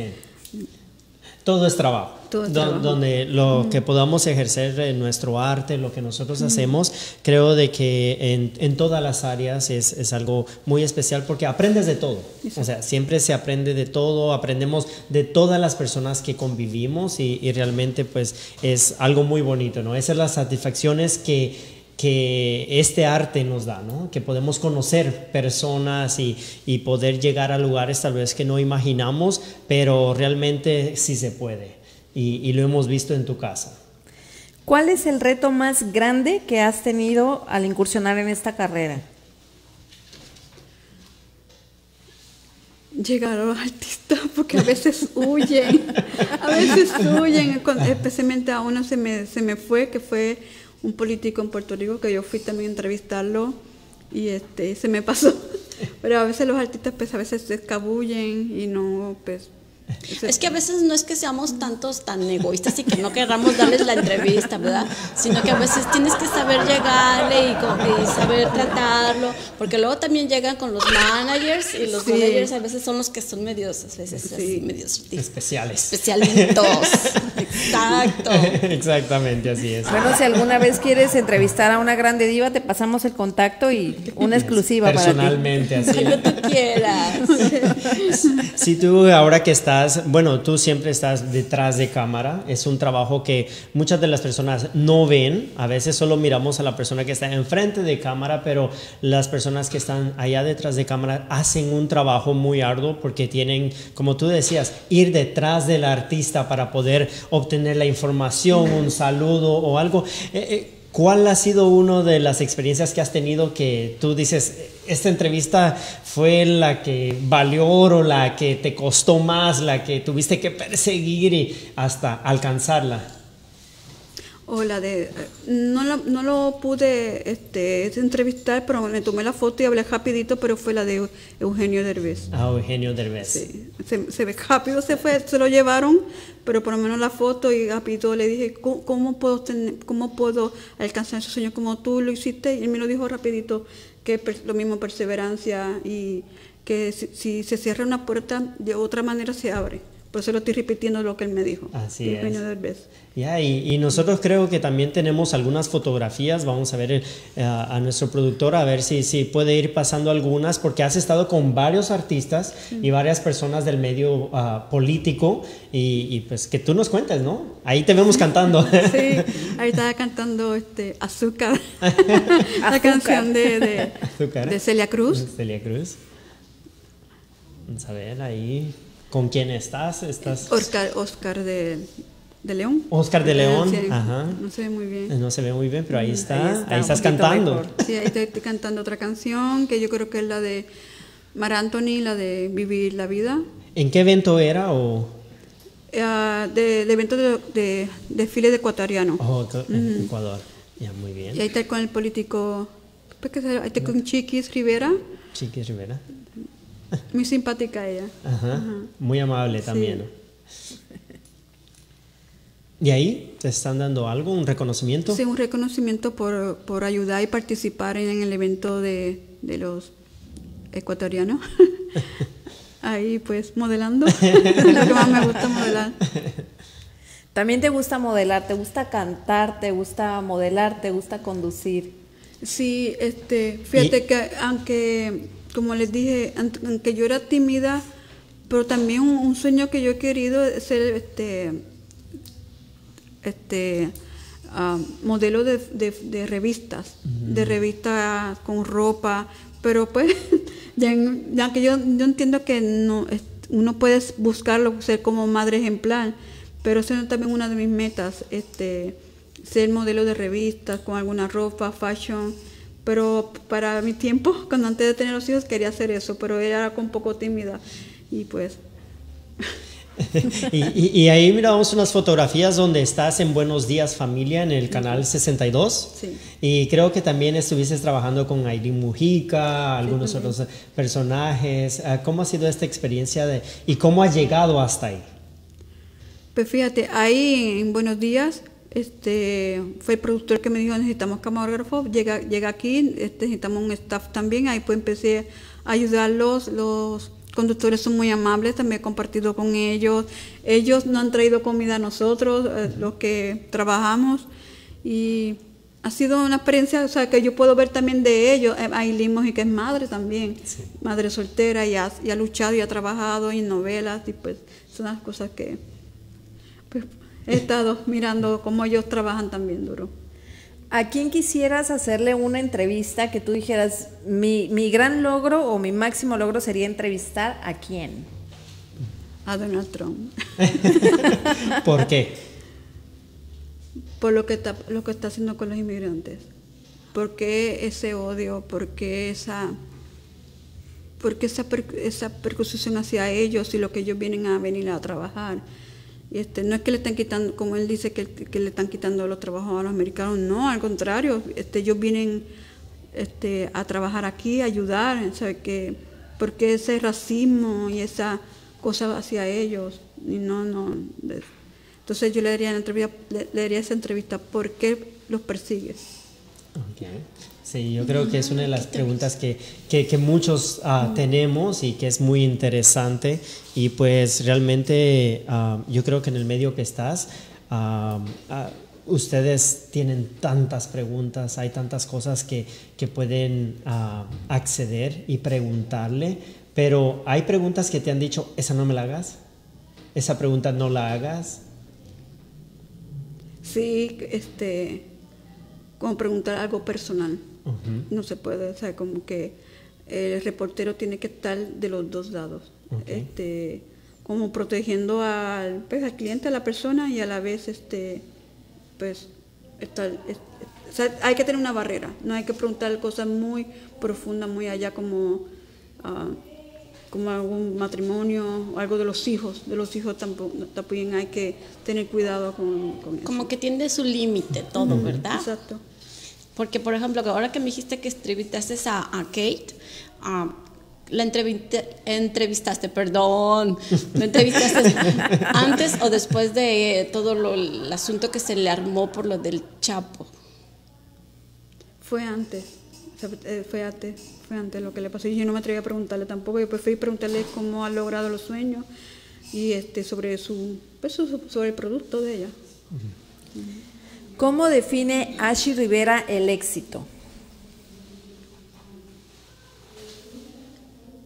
todo es trabajo. Donde lo que podamos ejercer en nuestro arte, lo que nosotros hacemos, creo de que en, todas las áreas es, algo muy especial porque aprendes de todo. O sea, siempre se aprende de todo, aprendemos de todas las personas que convivimos y, realmente pues es algo muy bonito, ¿no? Esas son las satisfacciones que que este arte nos da, ¿no? que podemos conocer personas y, y, poder llegar a lugares tal vez que no imaginamos, pero realmente sí se puede y, y lo hemos visto en tu casa. ¿Cuál es el reto más grande que has tenido al incursionar en esta carrera? llegar a los artistas porque a veces huyen, a veces huyen, especialmente a uno se me, se me fue, que fue un político en Puerto Rico, que yo fui también a entrevistarlo y este, se me pasó. Pero a veces los artistas pues a veces se escabullen y no, pues es que a veces no es que seamos tantos tan egoístas y que no queramos darles la entrevista, ¿verdad? Sino que a veces tienes que saber llegarle y, saber tratarlo, porque luego también llegan con los managers y los managers a veces son los que son medios, a veces así, medios especiales. Especialitos. Exacto. Exactamente, así es. Bueno, si alguna vez quieres entrevistar a una grande diva, te pasamos el contacto y una exclusiva Personalmente, para ti. Personalmente, así. tú quieras. Si tú ahora que estás bueno, tú siempre estás detrás de cámara, es un trabajo que muchas de las personas no ven, a veces solo miramos a la persona que está enfrente de cámara, pero las personas que están allá detrás de cámara hacen un trabajo muy arduo porque tienen, como tú decías, ir detrás del artista para poder obtener la información, un saludo o algo. Eh, eh, ¿Cuál ha sido una de las experiencias que has tenido que tú dices, esta entrevista fue la que valió oro, la que te costó más, la que tuviste que perseguir hasta alcanzarla? O la de, no, no lo pude este, entrevistar, pero me tomé la foto y hablé rapidito, pero fue la de Eugenio Derbez. Ah, Eugenio Derbez. Sí, se, ve rápido, se fue, se lo llevaron, pero por lo menos la foto y rápido le dije, ¿cómo, puedo, tener, cómo puedo alcanzar ese sueño como tú lo hiciste? Y él me lo dijo rapidito, que lo mismo perseverancia y que si, si se cierra una puerta, de otra manera se abre. Por eso lo estoy repitiendo lo que él me dijo. Así es. Ya, y, y, nosotros creo que también tenemos algunas fotografías. Vamos a ver eh, a nuestro productor a ver si, si puede ir pasando algunas, porque has estado con varios artistas y varias personas del medio ah, político. Y, y, pues que tú nos cuentes, ¿no? Ahí te vemos cantando. sí, ahí estaba cantando este, Azúcar. La canción de, de, de Celia Cruz. Celia Cruz. Vamos a ver ahí. ¿Con quién estás? ¿Estás... Oscar, Oscar de, de León. Oscar de León, Ajá. No se ve muy bien. No se ve muy bien, pero ahí está, ahí, estás cantando. Sí, ahí estoy, cantando otra canción que yo creo que es la de Mar Anthony, la de Vivir la Vida. ¿En qué evento era o...? Uh, de, evento de, de, desfile de ecuatoriano. Oh, Ecuador. Ya, muy bien. Y ahí está con el político, pues, ahí está con Chiquis Rivera. Chiquis Rivera. Muy simpática ella. Ajá. Muy amable también. ¿Y ahí te están dando algo, un reconocimiento? Sí, un reconocimiento por, por ayudar y participar en el evento de, de los ecuatorianos. ahí pues modelando, lo que más me gusta modelar. También te gusta modelar, te gusta cantar, te gusta modelar, te gusta conducir. Sí, este, fíjate que aunque como les dije, aunque yo era tímida, pero también un, sueño que yo he querido es ser este, este ah, modelo de, revistas, de revistas con ropa, pero pues, ya, que yo, yo entiendo que no, uno puede buscarlo, ser como madre ejemplar, pero eso es también una de mis metas, este, ser modelo de revistas con alguna ropa, fashion, pero para mi tiempo, cuando antes de tener los hijos, quería hacer eso, pero ella era un poco tímida y pues... y, ahí miramos unas fotografías donde estás en Buenos Días Familia en el canal 62. Sí. Y creo que también estuviste trabajando con Aileen Mujica, algunos otros personajes. Ah, ¿Cómo ha sido esta experiencia de, y cómo ha llegado hasta ahí? Pues fíjate, ahí en Buenos Días este fue el productor que me dijo necesitamos camarógrafo llega llega aquí este, necesitamos un staff también ahí pues empecé a ayudarlos los conductores son muy amables también he compartido con ellos. Ellos no han traído comida a nosotros eh, los que trabajamos y ha sido una experiencia o sea que yo puedo ver también de ellos. Eh, Aileen y que es madre también madre soltera y ha, y ha luchado y ha trabajado en novelas y pues son las cosas que pues, he estado mirando cómo ellos trabajan también duro. ¿A quién quisieras hacerle una entrevista que tú dijeras, mi, mi gran logro o mi máximo logro sería entrevistar a quién? A Donald Trump. ¿Por qué? Por lo que, está, lo que está haciendo con los inmigrantes. ¿Por qué ese odio? ¿Por qué esa, por qué esa, per- esa percusión hacia ellos y lo que ellos vienen a venir a trabajar? Y este, no es que le están quitando, como él dice, que, que le están quitando los trabajos a los americanos, no, al contrario, este, ellos vienen este, a trabajar aquí, a ayudar, ¿sabe? Que, porque ese racismo y esa cosa hacia ellos, y no, no. entonces yo le daría, la entrevista, le, le esa entrevista, ¿por qué los persigues? Sí, yo creo que es una de las preguntas que, que, muchos ah, tenemos y que es muy interesante. Y pues realmente ah, yo creo que en el medio que estás, ah, ustedes tienen tantas preguntas, hay tantas cosas que, que pueden acceder y preguntarle, pero hay preguntas que te han dicho, esa no me la hagas, esa pregunta no la hagas. Sí, este, como preguntar algo personal. No se puede, o sea, como que el reportero tiene que estar de los dos lados. Este, como protegiendo al, pues, al cliente, a la persona y a la vez, este, pues, estar, es- o sea, hay que tener una barrera. No hay que preguntar cosas muy profundas, muy allá como, ah, como algún matrimonio, o algo de los hijos. De los hijos tampoco, también hay que tener cuidado con, con eso. Como que tiene su límite todo, ¿verdad? Exacto. Porque, por ejemplo, que ahora que me dijiste que entrevistaste a, a Kate, ah, la entrevistaste, perdón, la entrevistaste antes o después de todo lo, el asunto que se le armó por lo del Chapo. Fue antes, o sea, eh, fue antes, fue antes lo que le pasó. Y yo no me atreví a preguntarle tampoco, yo pues fui a preguntarle cómo ha logrado los sueños y este sobre su, pues, su- sobre el producto de ella. ¿Cómo define Ashi Rivera el éxito?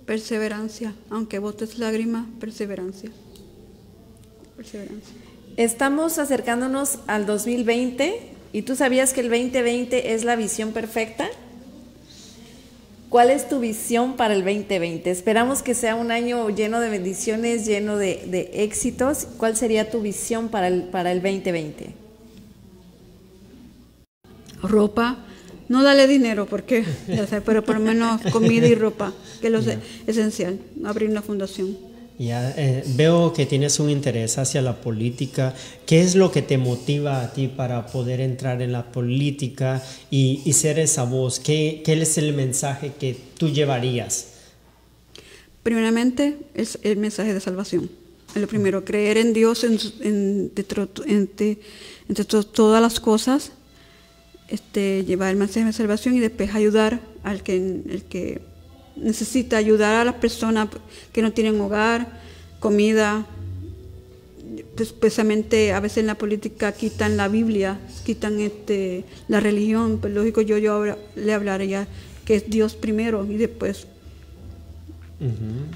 Perseverancia, aunque botes lágrimas, perseverancia. Perseverancia. Estamos acercándonos al 2020 y tú sabías que el 2020 es la visión perfecta. ¿Cuál es tu visión para el 2020? Esperamos que sea un año lleno de bendiciones, lleno de, de éxitos. ¿Cuál sería tu visión para el, para el 2020? Ropa, no dale dinero porque, ya sé, pero por lo menos comida y ropa, que es lo se- esencial, abrir una fundación. Ya eh, veo que tienes un interés hacia la política. ¿Qué es lo que te motiva a ti para poder entrar en la política y, y ser esa voz? ¿Qué, ¿Qué es el mensaje que tú llevarías? Primeramente, es el mensaje de salvación. Es lo primero, creer en Dios en, en- to- todas las cosas, este, llevar el mensaje de salvación y después ayudar al que, el que necesita, ayudar a las personas que no tienen hogar, comida. Precisamente a veces en la política quitan la Biblia, quitan este, la religión, pues lógico yo, yo le hablaría que es Dios primero y después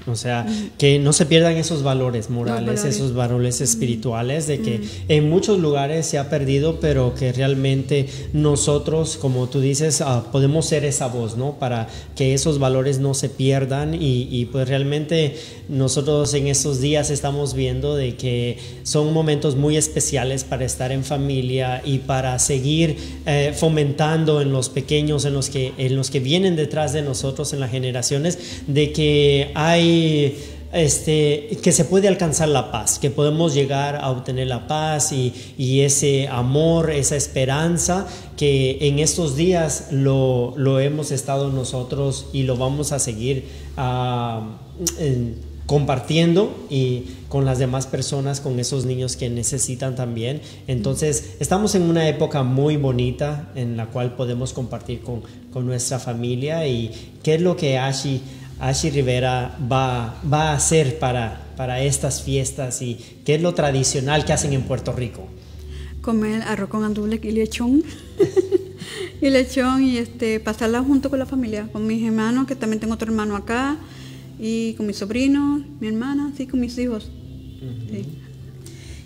O sea, que no se pierdan esos valores morales, valores. esos valores espirituales, de que en muchos lugares se ha perdido, pero que realmente nosotros, como tú dices, ah, podemos ser esa voz, ¿no? Para que esos valores no se pierdan y, y, pues realmente nosotros en estos días estamos viendo de que son momentos muy especiales para estar en familia y para seguir eh, fomentando en los pequeños, en los que en los que vienen detrás de nosotros, en las generaciones, de que hay este, que se puede alcanzar la paz, que podemos llegar a obtener la paz y, y ese amor, esa esperanza que en estos días lo, lo hemos estado nosotros y lo vamos a seguir ah, en- compartiendo y con las demás personas, con esos niños que necesitan también. Entonces, estamos en una época muy bonita en la cual podemos compartir con, con nuestra familia y qué es lo que Ashi, Ashi Rivera va, va a hacer para, para estas fiestas y qué es lo tradicional que hacen en Puerto Rico. comer arroz con andule y lechón. y lechón y este pasarla junto con la familia, con mis hermanos, que también tengo otro hermano acá, y con mis sobrinos, mi hermana, sí, con mis hijos. Sí.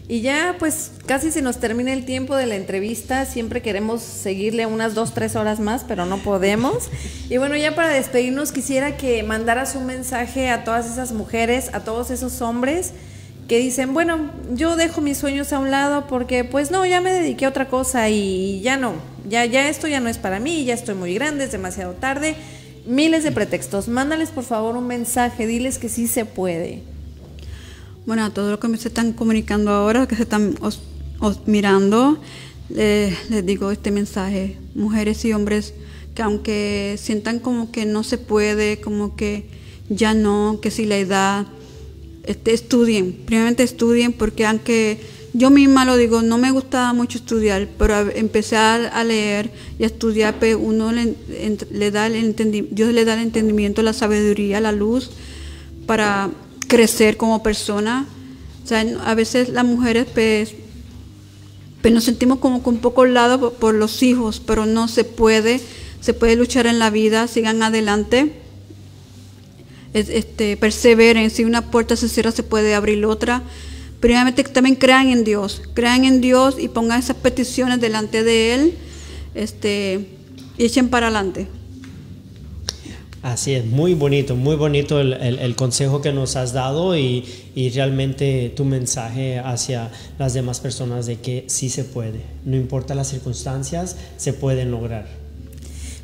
Y ya pues casi se nos termina el tiempo de la entrevista, siempre queremos seguirle unas dos, tres horas más, pero no podemos. Y bueno, ya para despedirnos quisiera que mandaras un mensaje a todas esas mujeres, a todos esos hombres que dicen, bueno, yo dejo mis sueños a un lado porque pues no, ya me dediqué a otra cosa y ya no, ya, ya esto ya no es para mí, ya estoy muy grande, es demasiado tarde. Miles de pretextos. Mándales por favor un mensaje, diles que sí se puede. Bueno, a todos los que me están comunicando ahora, que se están mirando, les digo este mensaje, mujeres y hombres, que aunque sientan como que no se puede, como que ya no, que si la edad, este, estudien, primeramente estudien, porque aunque yo misma lo digo, no me gustaba mucho estudiar, pero empezar a leer y a estudiar, pues uno le, da el entendimiento, Dios le da el entendimiento, la sabiduría, la luz para crecer como persona. O sea, a veces las mujeres pues, pues nos sentimos como con un poco lado por, los hijos, pero no se puede, se puede luchar en la vida, sigan adelante, este, perseveren, si una puerta se cierra se puede abrir otra. Primeramente también crean en Dios, crean en Dios y pongan esas peticiones delante de Él este, y echen para adelante. Así es, muy bonito, muy bonito el, consejo que nos has dado y, realmente tu mensaje hacia las demás personas de que sí se puede, no importa las circunstancias, se pueden lograr.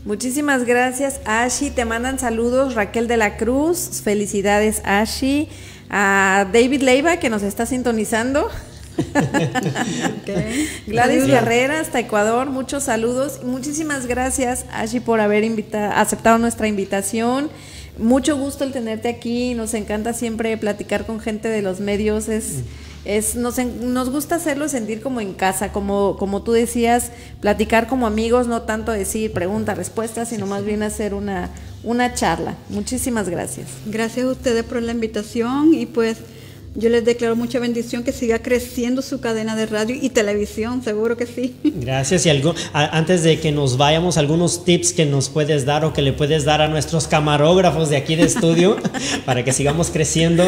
Muchísimas gracias, Ashi. Te mandan saludos Raquel de la Cruz. Felicidades, Ashi. A David Leiva, que nos está sintonizando. Gladys Guerrera hasta Ecuador, muchos saludos. Muchísimas gracias, Ashi, por haber aceptado nuestra invitación. Mucho gusto el tenerte aquí. Nos encanta siempre platicar con gente de los medios. Es, es nos, nos gusta hacerlo sentir como en casa, como, como tú decías, platicar como amigos, no tanto decir pregunta, respuesta, sino más bien hacer una, una charla. Muchísimas gracias. Gracias a ustedes por la invitación y pues yo les declaro mucha bendición que siga creciendo su cadena de radio y televisión, seguro que sí. Gracias. Y algo, antes de que nos vayamos, algunos tips que nos puedes dar o que le puedes dar a nuestros camarógrafos de aquí de estudio para que sigamos creciendo.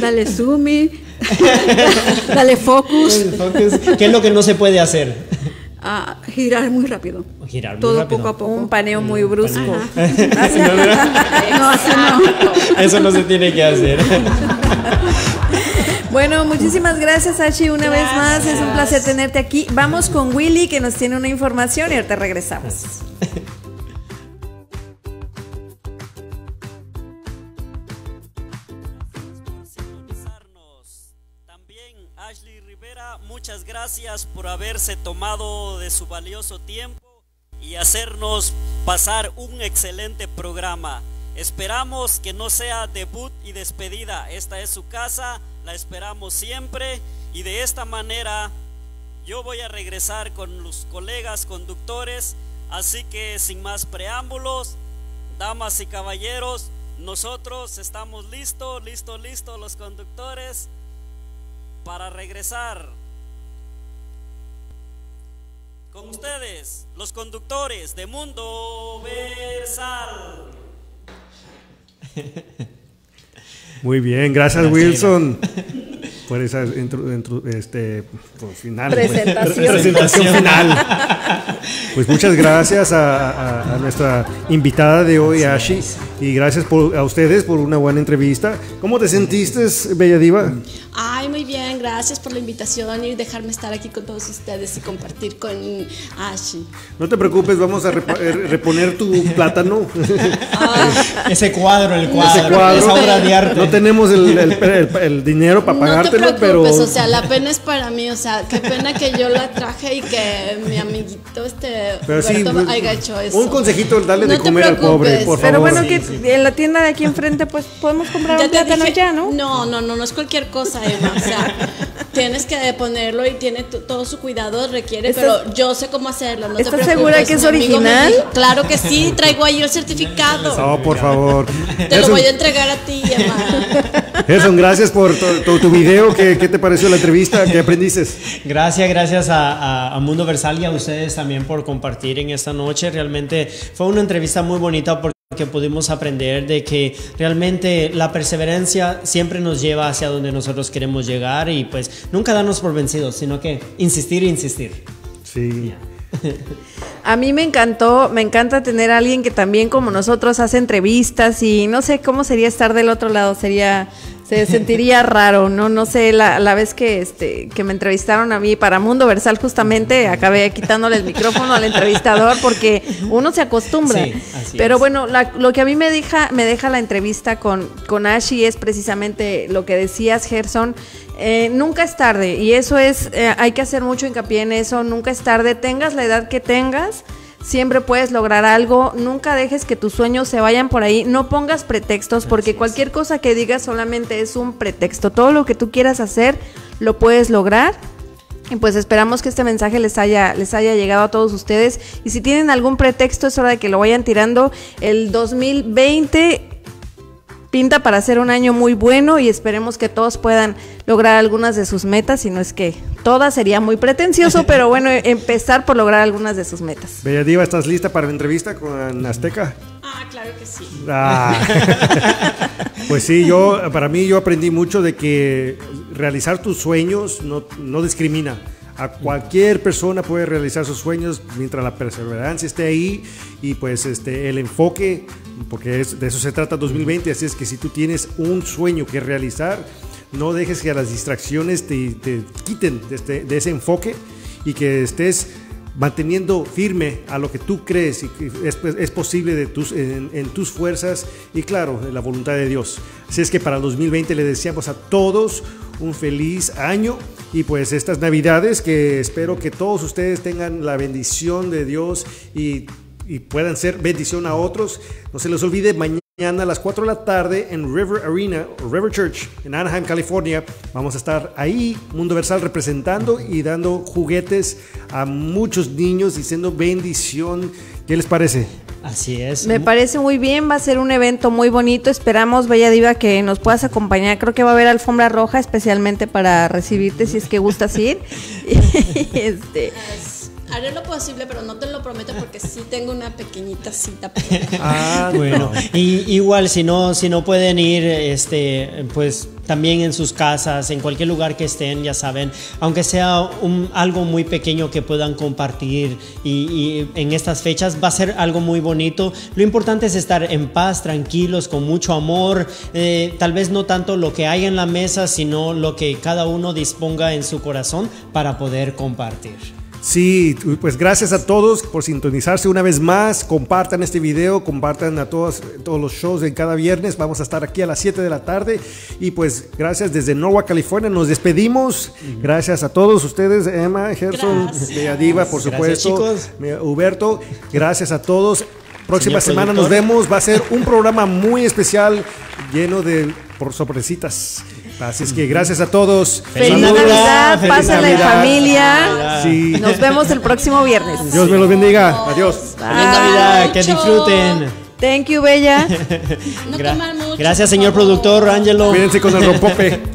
Dale zoom, dale focus. ¿Qué es lo que no se puede hacer? a girar muy rápido. Girar muy Todo rápido. poco a poco. Un paneo muy brusco. no, así no. Eso no se tiene que hacer. Bueno, muchísimas gracias, Ashi, una vez más. Es un placer tenerte aquí. Vamos con Willy, que nos tiene una información y ahorita regresamos. muchas gracias por haberse tomado de su valioso tiempo y hacernos pasar un excelente programa. Esperamos que no sea debut y despedida. Esta es su casa, la esperamos siempre y de esta manera yo voy a regresar con los colegas conductores. Así que sin más preámbulos, damas y caballeros, nosotros estamos listos, listos, listos los conductores para regresar. Con ustedes, los conductores de Mundo Versal. Muy bien, gracias, Wilson por esa este, final, presentación. final. Pues muchas gracias a, nuestra invitada de hoy, Ashi, y gracias por, a ustedes por una buena entrevista. ¿Cómo te sentiste, Bella Diva? Ay, muy bien, gracias por la invitación y dejarme estar aquí con todos ustedes y compartir con Ashi. No te preocupes, vamos a eh, reponer tu plátano. Ah. Ese cuadro, el cuadro, esa obra de arte. No tenemos el, dinero para pagártelo, pero... o sea, la pena es para mí, o sea, qué pena que yo la traje y que mi amiguito este pero sí, haya hecho eso. Un consejito, dale de comer al pobre, por favor. Pero bueno, que en la tienda de aquí enfrente pues podemos comprar un plátano ya, ¿no? No, no, no, no es cualquier cosa o sea, tienes que ponerlo y tiene todo su cuidado, requiere, pero yo sé cómo hacerlo. No ¿Estás segura que es original? claro que sí, traigo ahí el certificado. No, por favor. Te lo voy a entregar a ti, Emma. Gerson, gracias por tu, video. ¿Qué, te pareció la entrevista? ¿Qué aprendiste? Gracias, gracias a, a, Mundo Versal y a ustedes también por compartir en esta noche. Realmente fue una entrevista muy bonita. Que pudimos aprender de que realmente la perseverancia siempre nos lleva hacia donde nosotros queremos llegar y pues nunca darnos por vencidos, sino que insistir e insistir. Sí. A mí me encantó, me encanta tener a alguien que también como nosotros hace entrevistas y no sé cómo sería estar del otro lado, sería se sentiría raro, no no sé, la, la, vez que este que me entrevistaron a mí para Mundo Versal justamente acabé quitándole el micrófono al entrevistador porque uno se acostumbra. Pero bueno, lo que a mí me deja me deja la entrevista con con Ashi es precisamente lo que decías Gerson, eh, nunca es tarde y eso es eh, hay que hacer mucho hincapié en eso, nunca es tarde, tengas la edad que tengas Siempre puedes lograr algo, nunca dejes que tus sueños se vayan por ahí, no pongas pretextos porque cualquier cosa que digas solamente es un pretexto. Todo lo que tú quieras hacer lo puedes lograr. Y pues esperamos que este mensaje les haya, les haya llegado a todos ustedes. Y si tienen algún pretexto, es hora de que lo vayan tirando. El 2020 pinta para ser un año muy bueno y esperemos que todos puedan lograr algunas de sus metas, si no es que todas sería muy pretencioso, pero bueno, empezar por lograr algunas de sus metas. Bella Diva, ¿estás lista para la entrevista con Azteca? Ah, claro que sí. Ah. pues sí, yo, para mí yo aprendí mucho de que realizar tus sueños no, no discrimina. A cualquier persona puede realizar sus sueños mientras la perseverancia esté ahí y pues este, el enfoque, porque de eso se trata 2020, así es que si tú tienes un sueño que realizar, no dejes que las distracciones te, quiten de, este, de ese enfoque y que estés manteniendo firme a lo que tú crees y que es, es posible de tus, en, en, tus fuerzas y claro, en la voluntad de Dios. Así es que para el 2020 le deseamos a todos un feliz año y pues estas navidades que espero que todos ustedes tengan la bendición de Dios y, y puedan ser bendición a otros. No se les olvide mañana. A las 4 de la tarde en River Arena, River Church, en Anaheim, California. Vamos a estar ahí, Mundo Versal, representando y dando juguetes a muchos niños, diciendo bendición. ¿Qué les parece? Así es. Me parece muy bien, va a ser un evento muy bonito. Esperamos, Bella Diva, que nos puedas acompañar. Creo que va a haber alfombra roja especialmente para recibirte si es que gustas ir. este, haré lo posible, pero no te lo prometo porque sí tengo una pequeñita cita. Ah, bueno. y, igual si no, si no pueden ir, este, pues también en sus casas, en cualquier lugar que estén, ya saben, aunque sea un, algo muy pequeño que puedan compartir y, y, en estas fechas va a ser algo muy bonito. Lo importante es estar en paz, tranquilos, con mucho amor, eh, tal vez no tanto lo que hay en la mesa, sino lo que cada uno disponga en su corazón para poder compartir. Sí, pues gracias a todos por sintonizarse una vez más. Compartan este video, compartan a todos, todos los shows en cada viernes. Vamos a estar aquí a las 7 de la tarde. Y pues gracias desde Norwalk, California. Nos despedimos. Gracias a todos ustedes, Emma, Gerson, Diva, por supuesto. Gracias, Huberto, gracias a todos. Próxima semana nos vemos. Va a ser un programa muy especial lleno de por sorpresitas. Así es que gracias a todos. Feliz Navidad, pásenla en familia. Sí. Nos vemos el próximo viernes. Dios me los bendiga. Adiós. Feliz Navidad, que disfruten. Thank you, Bella. no Gra mucho, Gracias, señor productor, Angelo. Cuídense con el rompope.